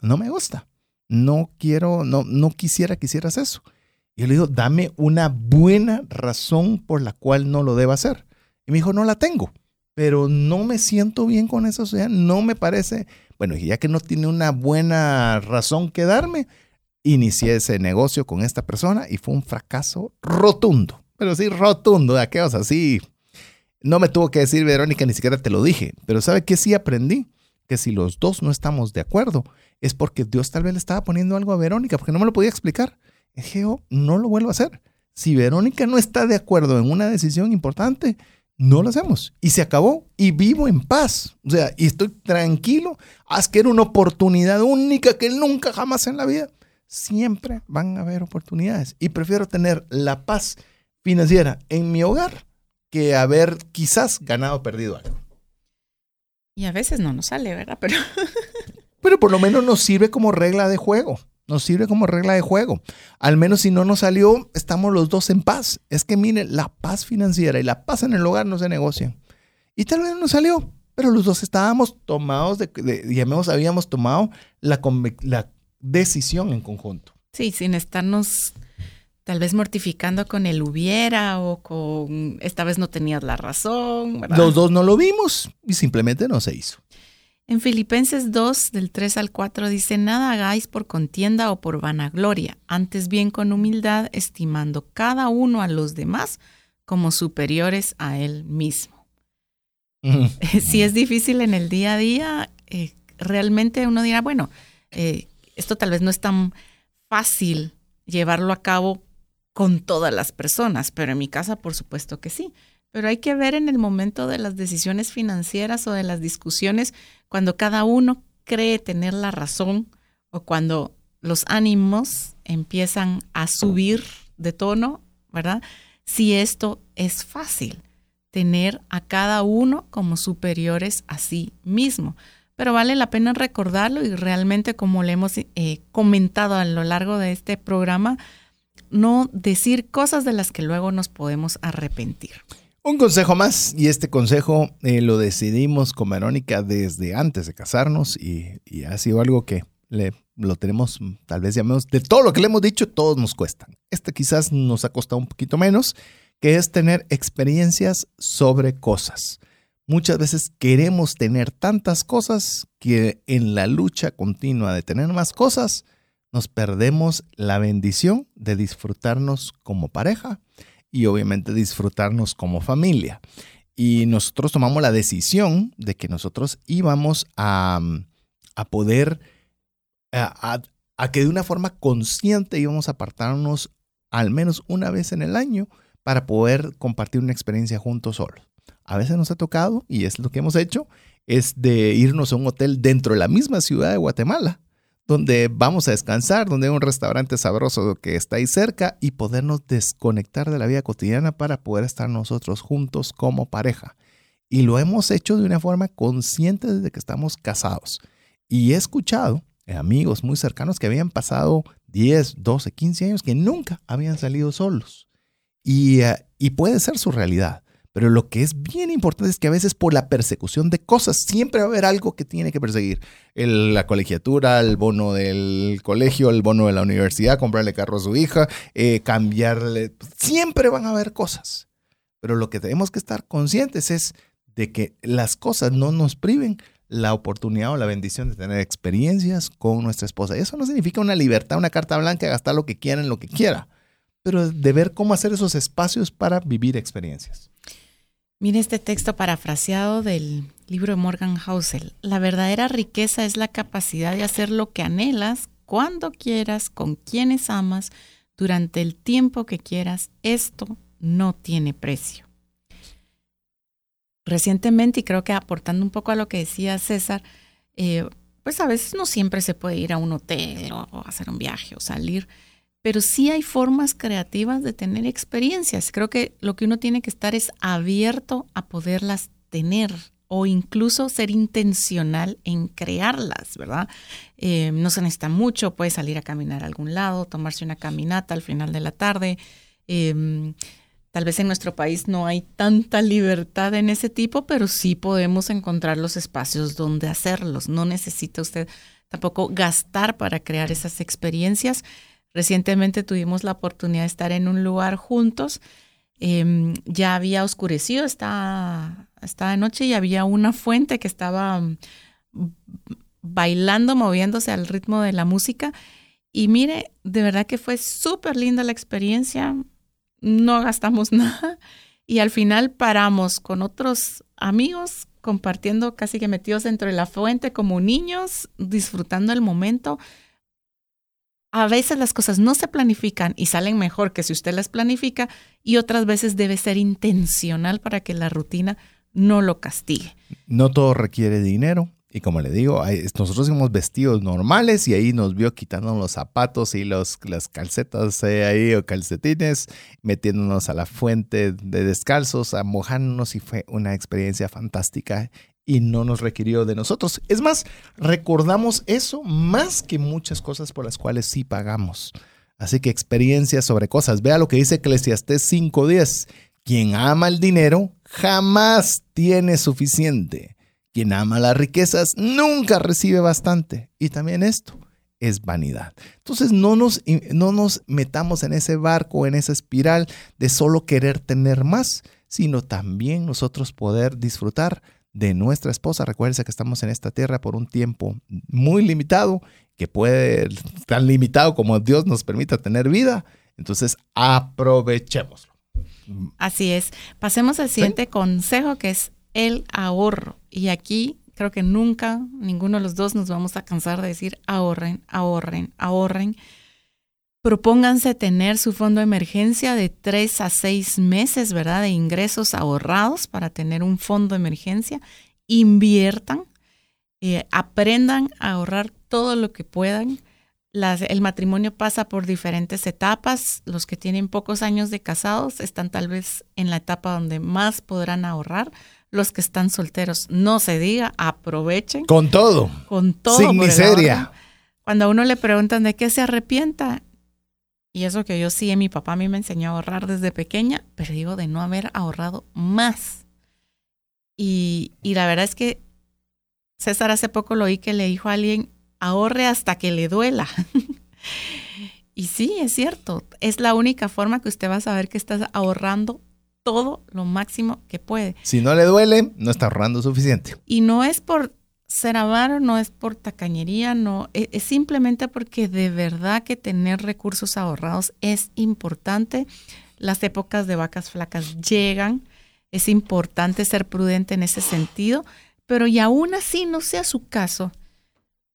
no me gusta. No quiero, no, no quisiera que hicieras eso. Y yo le digo, dame una buena razón por la cual no lo deba hacer. Y me dijo, no la tengo, pero no me siento bien con eso. O sea, no me parece, bueno, y ya que no tiene una buena razón que darme, inicié ese negocio con esta persona y fue un fracaso rotundo. Pero sí, rotundo, de aquellos así no me tuvo que decir Verónica, ni siquiera te lo dije, pero ¿sabe qué sí aprendí? Que si los dos no estamos de acuerdo, es porque Dios tal vez le estaba poniendo algo a Verónica, porque no me lo podía explicar. dije, no lo vuelvo a hacer. Si Verónica no está de acuerdo en una decisión importante, no lo hacemos. Y se acabó. Y vivo en paz. O sea, y estoy tranquilo. Haz que era una oportunidad única que nunca jamás en la vida. Siempre van a haber oportunidades. Y prefiero tener la paz financiera en mi hogar que haber quizás ganado o perdido algo. Y a veces no nos sale, ¿verdad? Pero... Pero por lo menos nos sirve como regla de juego. Nos sirve como regla de juego. Al menos si no nos salió, estamos los dos en paz. Es que mire, la paz financiera y la paz en el hogar no se negocian. Y tal vez no salió, pero los dos estábamos tomados, de, de habíamos tomado la, la decisión en conjunto. Sí, sin estarnos tal vez mortificando con el hubiera o con esta vez no tenías la razón. Los dos no lo vimos y simplemente no se hizo. En Filipenses 2, del 3 al 4, dice, nada hagáis por contienda o por vanagloria, antes bien con humildad, estimando cada uno a los demás como superiores a él mismo. si es difícil en el día a día, eh, realmente uno dirá, bueno, eh, esto tal vez no es tan fácil llevarlo a cabo con todas las personas, pero en mi casa por supuesto que sí. Pero hay que ver en el momento de las decisiones financieras o de las discusiones, cuando cada uno cree tener la razón o cuando los ánimos empiezan a subir de tono, ¿verdad? Si esto es fácil, tener a cada uno como superiores a sí mismo. Pero vale la pena recordarlo y realmente como le hemos eh, comentado a lo largo de este programa, no decir cosas de las que luego nos podemos arrepentir. Un consejo más, y este consejo eh, lo decidimos con Verónica desde antes de casarnos y, ha sido algo que le, lo tenemos, tal vez llamemos, de todo lo que le hemos dicho, todos nos cuestan. Este quizás nos ha costado un poquito menos, que es tener experiencias sobre cosas. Muchas veces queremos tener tantas cosas que en la lucha continua de tener más cosas, nos perdemos la bendición de disfrutarnos como pareja y obviamente disfrutarnos como familia. Y nosotros tomamos la decisión de que nosotros íbamos a, a poder, a, a, que de una forma consciente íbamos a apartarnos al menos una vez en el año para poder compartir una experiencia juntos solos. A veces nos ha tocado, y es lo que hemos hecho, es de irnos a un hotel dentro de la misma ciudad de Guatemala, donde vamos a descansar, donde hay un restaurante sabroso que está ahí cerca y podernos desconectar de la vida cotidiana para poder estar nosotros juntos como pareja. Y lo hemos hecho de una forma consciente desde que estamos casados. Y he escuchado amigos muy cercanos que habían pasado 10, 12, 15 años que nunca habían salido solos. Y, eh, y puede ser su realidad. Pero lo que es bien importante es que a veces por la persecución de cosas siempre va a haber algo que tiene que perseguir. la colegiatura, el bono del colegio, el bono de la universidad, comprarle carro a su hija, eh, cambiarle. Siempre van a haber cosas. Pero lo que tenemos que estar conscientes es de que las cosas no nos priven la oportunidad o la bendición de tener experiencias con nuestra esposa. Eso no significa una libertad, una carta blanca, gastar lo que quieran, lo que quiera, pero de ver cómo hacer esos espacios para vivir experiencias. Mire este texto parafraseado del libro de Morgan Housel. La verdadera riqueza es la capacidad de hacer lo que anhelas, cuando quieras, con quienes amas, durante el tiempo que quieras. Esto no tiene precio. Recientemente, y creo que aportando un poco a lo que decía César, eh, pues a veces no siempre se puede ir a un hotel o hacer un viaje o salir pero sí hay formas creativas de tener experiencias. Creo que lo que uno tiene que estar es abierto a poderlas tener o incluso ser intencional en crearlas, ¿verdad? Eh, no se necesita mucho, puede salir a caminar a algún lado, tomarse una caminata al final de la tarde. Em, tal vez en nuestro país no hay tanta libertad en ese tipo, pero sí podemos encontrar los espacios donde hacerlos. No necesita usted tampoco gastar para crear esas experiencias. Recientemente tuvimos la oportunidad de estar en un lugar juntos. Em, ya había oscurecido esta, esta noche y había una fuente que estaba mm, bailando, moviéndose al ritmo de la música. Y mire, de verdad que fue súper linda la experiencia. No gastamos nada. Y al final paramos con otros amigos compartiendo casi que metidos dentro de la fuente como niños, disfrutando el momento a veces las cosas no se planifican y salen mejor que si usted las planifica y otras veces debe ser intencional para que la rutina no lo castigue. No todo requiere dinero. Y como le digo, nosotros somos vestidos normales y ahí nos vio quitando los zapatos y los, las calcetas eh, ahí o calcetines, metiéndonos a la fuente de descalzos, a y fue una experiencia fantástica y no nos requirió de nosotros. Es más, recordamos eso más que muchas cosas por las cuales sí pagamos. Así que experiencias sobre cosas. Vea lo que dice Eclesiastés 5.10. Quien ama el dinero jamás tiene suficiente. Quien ama las riquezas nunca recibe bastante. Y también esto es vanidad. Entonces no nos, no nos metamos en ese barco, en esa espiral de solo querer tener más, sino también nosotros poder disfrutar de nuestra esposa. Recuerden que estamos en esta tierra por un tiempo muy limitado, que puede tan limitado como Dios nos permita tener vida. Entonces, aprovechémoslo. Así es. Pasemos al siguiente consejo que es el ahorro. Y aquí creo que nunca ninguno de los dos nos vamos a cansar de decir ahorren, ahorren, ahorren Propónganse tener su fondo de emergencia de tres a seis meses, ¿verdad? De ingresos ahorrados para tener un fondo de emergencia. Inviertan, eh, aprendan a ahorrar todo lo que puedan. el matrimonio pasa por diferentes etapas. Los que tienen pocos años de casados están tal vez en la etapa donde más podrán ahorrar. Los que están solteros, no se diga, aprovechen. Con todo. Con todo. Sin miseria. Cuando a uno le preguntan de qué se arrepienta, y eso que yo sí, mi papá a mí me enseñó a ahorrar desde pequeña, pero digo de no haber ahorrado más. Y, y la verdad es que César hace poco lo oí que le dijo a alguien, ahorre hasta que le duela. y sí, es cierto, es la única forma que usted va a saber que está ahorrando todo lo máximo que puede. Si no le duele, no está ahorrando suficiente. Y no es por ser avaro, no es por tacañería, no, es, es, simplemente porque de verdad que tener recursos ahorrados es importante. Las épocas de vacas flacas llegan, es importante ser prudente en ese sentido, pero y aún así no sea su caso,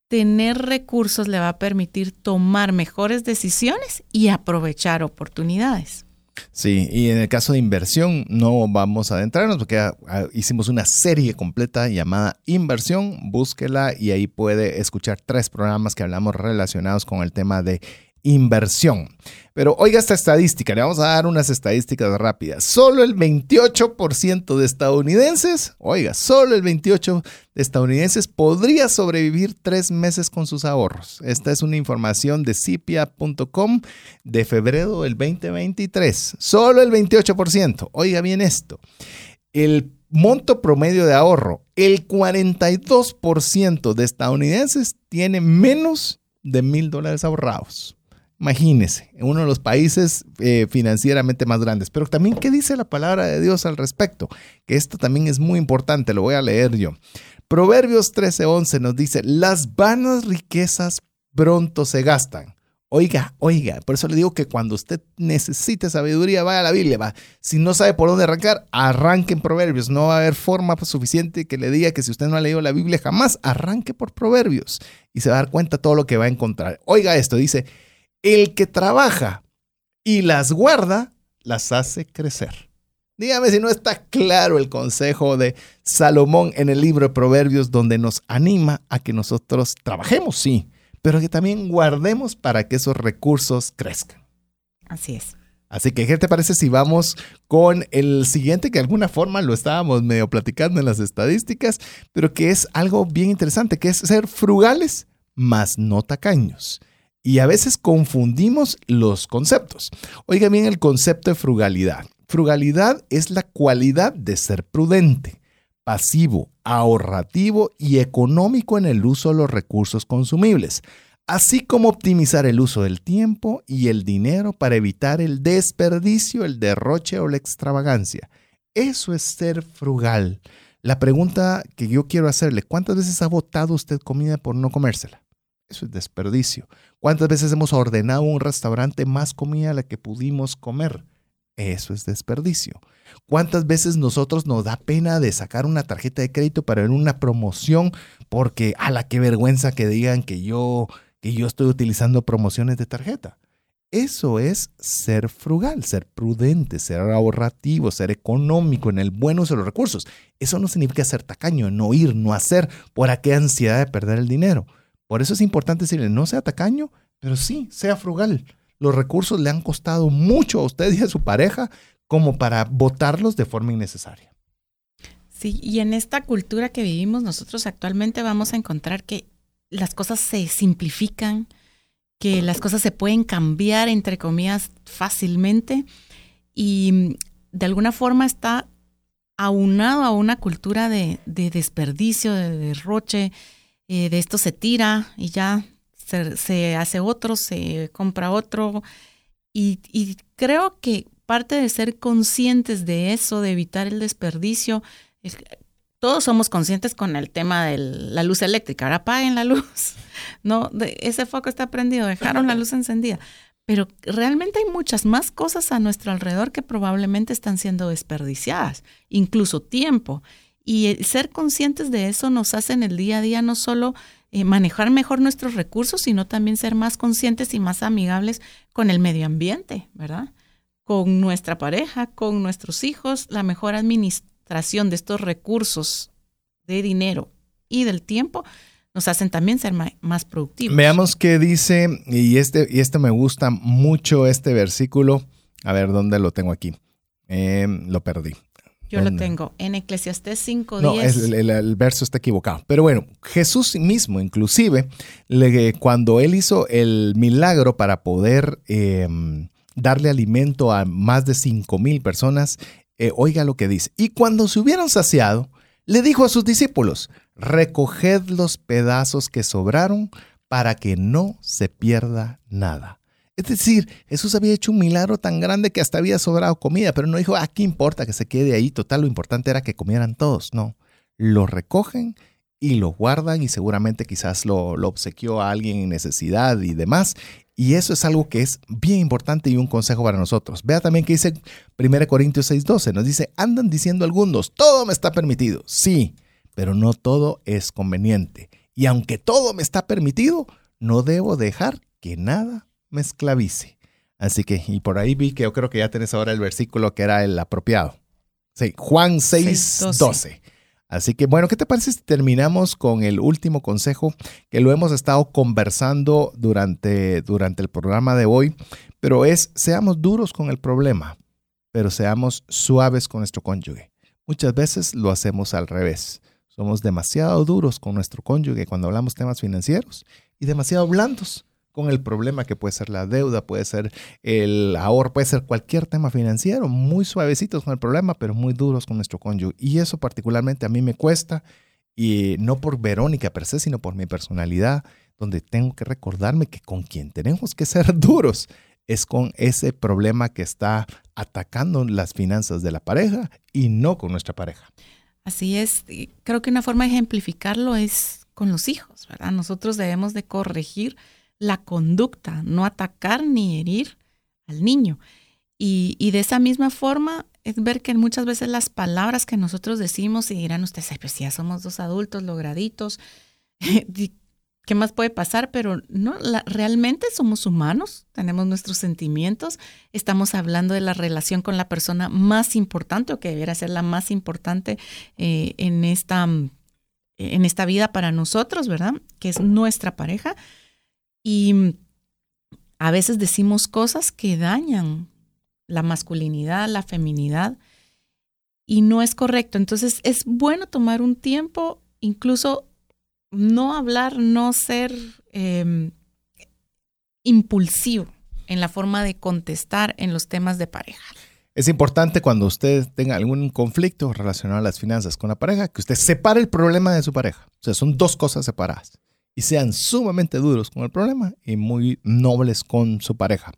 tener recursos le va a permitir tomar mejores decisiones y aprovechar oportunidades. Sí, y en el caso de inversión no vamos a adentrarnos porque ah, hicimos una serie completa llamada Inversión, búsquela y ahí puede escuchar tres programas que hablamos relacionados con el tema de inversión. Pero oiga esta estadística, le vamos a dar unas estadísticas rápidas. Solo el 28% de estadounidenses, oiga, solo el 28% de estadounidenses podría sobrevivir tres meses con sus ahorros. Esta es una información de cipia.com de febrero del 2023. Solo el 28%. Oiga bien esto. El monto promedio de ahorro, el 42% de estadounidenses tiene menos de mil dólares ahorrados. Imagínese, uno de los países eh, financieramente más grandes. Pero también, ¿qué dice la palabra de Dios al respecto? Que esto también es muy importante, lo voy a leer yo. Proverbios 13:11 nos dice, las vanas riquezas pronto se gastan. Oiga, oiga, por eso le digo que cuando usted necesite sabiduría, vaya a la Biblia. Va. Si no sabe por dónde arrancar, arranque en Proverbios. No va a haber forma suficiente que le diga que si usted no ha leído la Biblia jamás, arranque por Proverbios y se va a dar cuenta todo lo que va a encontrar. Oiga esto, dice, el que trabaja y las guarda, las hace crecer. Dígame si no está claro el consejo de Salomón en el libro de Proverbios donde nos anima a que nosotros trabajemos, sí, pero que también guardemos para que esos recursos crezcan. Así es. Así que, ¿qué te parece si vamos con el siguiente que de alguna forma lo estábamos medio platicando en las estadísticas, pero que es algo bien interesante, que es ser frugales, más no tacaños? Y a veces confundimos los conceptos. Oiga bien el concepto de frugalidad. Frugalidad es la cualidad de ser prudente, pasivo, ahorrativo y económico en el uso de los recursos consumibles, así como optimizar el uso del tiempo y el dinero para evitar el desperdicio, el derroche o la extravagancia. Eso es ser frugal. La pregunta que yo quiero hacerle, ¿cuántas veces ha votado usted comida por no comérsela? Eso es desperdicio. ¿Cuántas veces hemos ordenado un restaurante más comida a la que pudimos comer? Eso es desperdicio. ¿Cuántas veces nosotros nos da pena de sacar una tarjeta de crédito para ver una promoción porque a la que vergüenza que digan que yo que yo estoy utilizando promociones de tarjeta? Eso es ser frugal, ser prudente, ser ahorrativo, ser económico en el buen uso de los recursos. Eso no significa ser tacaño, no ir, no hacer por aquella ansiedad de perder el dinero. Por eso es importante decirle, no sea tacaño, pero sí, sea frugal. Los recursos le han costado mucho a usted y a su pareja como para botarlos de forma innecesaria. Sí, y en esta cultura que vivimos nosotros actualmente vamos a encontrar que las cosas se simplifican, que las cosas se pueden cambiar, entre comillas, fácilmente y de alguna forma está aunado a una cultura de desperdicio, de derroche, eh, de esto se tira y ya se, hace otro, se compra otro. Y, creo que parte de ser conscientes de eso, de evitar el desperdicio, todos somos conscientes con el tema de la luz eléctrica. Ahora apaguen la luz. No, ese foco está prendido, dejaron la luz encendida. Pero realmente hay muchas más cosas a nuestro alrededor que probablemente están siendo desperdiciadas, incluso tiempo. Y ser conscientes de eso nos hace en el día a día no solo eh, manejar mejor nuestros recursos, sino también ser más conscientes y más amigables con el medio ambiente, ¿verdad? Con nuestra pareja, con nuestros hijos, la mejor administración de estos recursos de dinero y del tiempo nos hacen también ser más productivos. Veamos qué dice, y este, y este me gusta mucho, este versículo. A ver, ¿dónde lo tengo aquí? Eh, lo perdí. Yo lo tengo en Eclesiastés 5.10. No, el, verso está equivocado. Pero bueno, Jesús mismo, inclusive, cuando él hizo el milagro para poder em, darle alimento a más de 5 mil personas, eh, oiga lo que dice. Y cuando se hubieron saciado, le dijo a sus discípulos, recoged los pedazos que sobraron para que no se pierda nada. Es decir, Jesús había hecho un milagro tan grande que hasta había sobrado comida, pero no dijo, ¿a ah, qué importa que se quede ahí? Total, lo importante era que comieran todos. No, lo recogen y lo guardan y seguramente quizás lo, lo obsequió a alguien en necesidad y demás. Y eso es algo que es bien importante y un consejo para nosotros. Vea también que dice 1 Corintios 6:12, nos dice, andan diciendo algunos, todo me está permitido. Sí, pero no todo es conveniente. Y aunque todo me está permitido, no debo dejar que nada me esclavice. Así que, y por ahí vi que yo creo que ya tenés ahora el versículo que era el apropiado. Sí, Juan 6:12. Así que bueno, ¿qué te parece si terminamos con el último consejo que lo hemos estado conversando durante, durante el programa de hoy? Pero es, seamos duros con el problema, pero seamos suaves con nuestro cónyuge. Muchas veces lo hacemos al revés. Somos demasiado duros con nuestro cónyuge cuando hablamos temas financieros y demasiado blandos con el problema que puede ser la deuda, puede ser el ahorro, puede ser cualquier tema financiero, muy suavecitos con el problema, pero muy duros con nuestro cónyuge. Y eso particularmente a mí me cuesta, y no por Verónica per se, sino por mi personalidad, donde tengo que recordarme que con quien tenemos que ser duros es con ese problema que está atacando las finanzas de la pareja y no con nuestra pareja. Así es, creo que una forma de ejemplificarlo es con los hijos, ¿verdad? Nosotros debemos de corregir la conducta, no atacar ni herir al niño. Y, de esa misma forma es ver que muchas veces las palabras que nosotros decimos y dirán ustedes, pues ya somos dos adultos lograditos, ¿qué más puede pasar? Pero no, realmente somos humanos, tenemos nuestros sentimientos, estamos hablando de la relación con la persona más importante o que debiera ser la más importante eh, en, esta, en esta vida para nosotros, ¿verdad? Que es nuestra pareja. Y a veces decimos cosas que dañan la masculinidad, la feminidad, y no es correcto. Entonces es bueno tomar un tiempo, incluso no hablar, no ser em, impulsivo en la forma de contestar en los temas de pareja. Es importante cuando usted tenga algún conflicto relacionado a las finanzas con la pareja, que usted separe el problema de su pareja. O sea, son dos cosas separadas y sean sumamente duros con el problema y muy nobles con su pareja.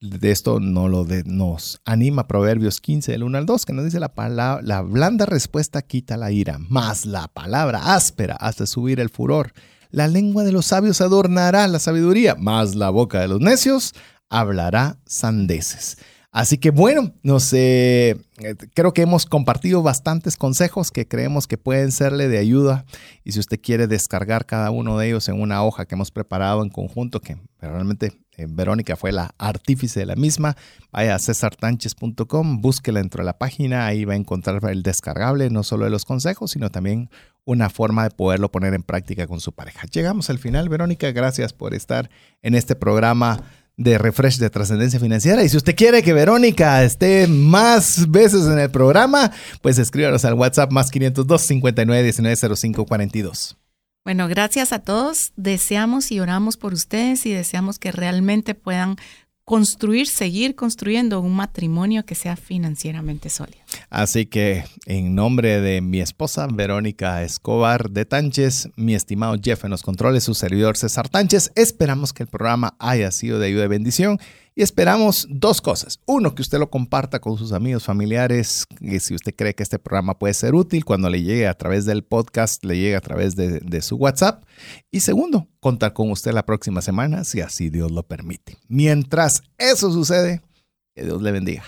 De esto no lo nos anima Proverbios 15, del 1 al 2, que nos dice la palabra, la blanda respuesta quita la ira, más la palabra áspera hace subir el furor. La lengua de los sabios adornará la sabiduría, más la boca de los necios hablará sandeces. Así que bueno, no sé, eh, creo que hemos compartido bastantes consejos que creemos que pueden serle de ayuda. Y si usted quiere descargar cada uno de ellos en una hoja que hemos preparado en conjunto, que realmente eh, Verónica fue la artífice de la misma, vaya a cesartanches.com, búsquela dentro de la página, ahí va a encontrar el descargable, no solo de los consejos, sino también una forma de poderlo poner en práctica con su pareja. Llegamos al final, Verónica, gracias por estar en este programa de refresh de trascendencia financiera. Y si usted quiere que Verónica esté más veces en el programa, pues escríbanos al WhatsApp más 502 59 19 05 42. Bueno, gracias a todos. Deseamos y oramos por ustedes y deseamos que realmente puedan construir, seguir construyendo un matrimonio que sea financieramente sólido. Así que en nombre de mi esposa Verónica Escobar de Tánchez, mi estimado Jeff en los controles, su servidor César Tánchez, esperamos que el programa haya sido de ayuda y bendición y esperamos dos cosas. Uno, que usted lo comparta con sus amigos, familiares, que si usted cree que este programa puede ser útil, cuando le llegue a través del podcast, le llegue a través de, de su WhatsApp. Y segundo, contar con usted la próxima semana, si así Dios lo permite. Mientras eso sucede, que Dios le bendiga.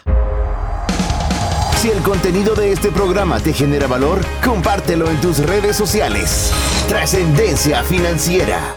Si el contenido de este programa te genera valor, compártelo en tus redes sociales. Trascendencia financiera.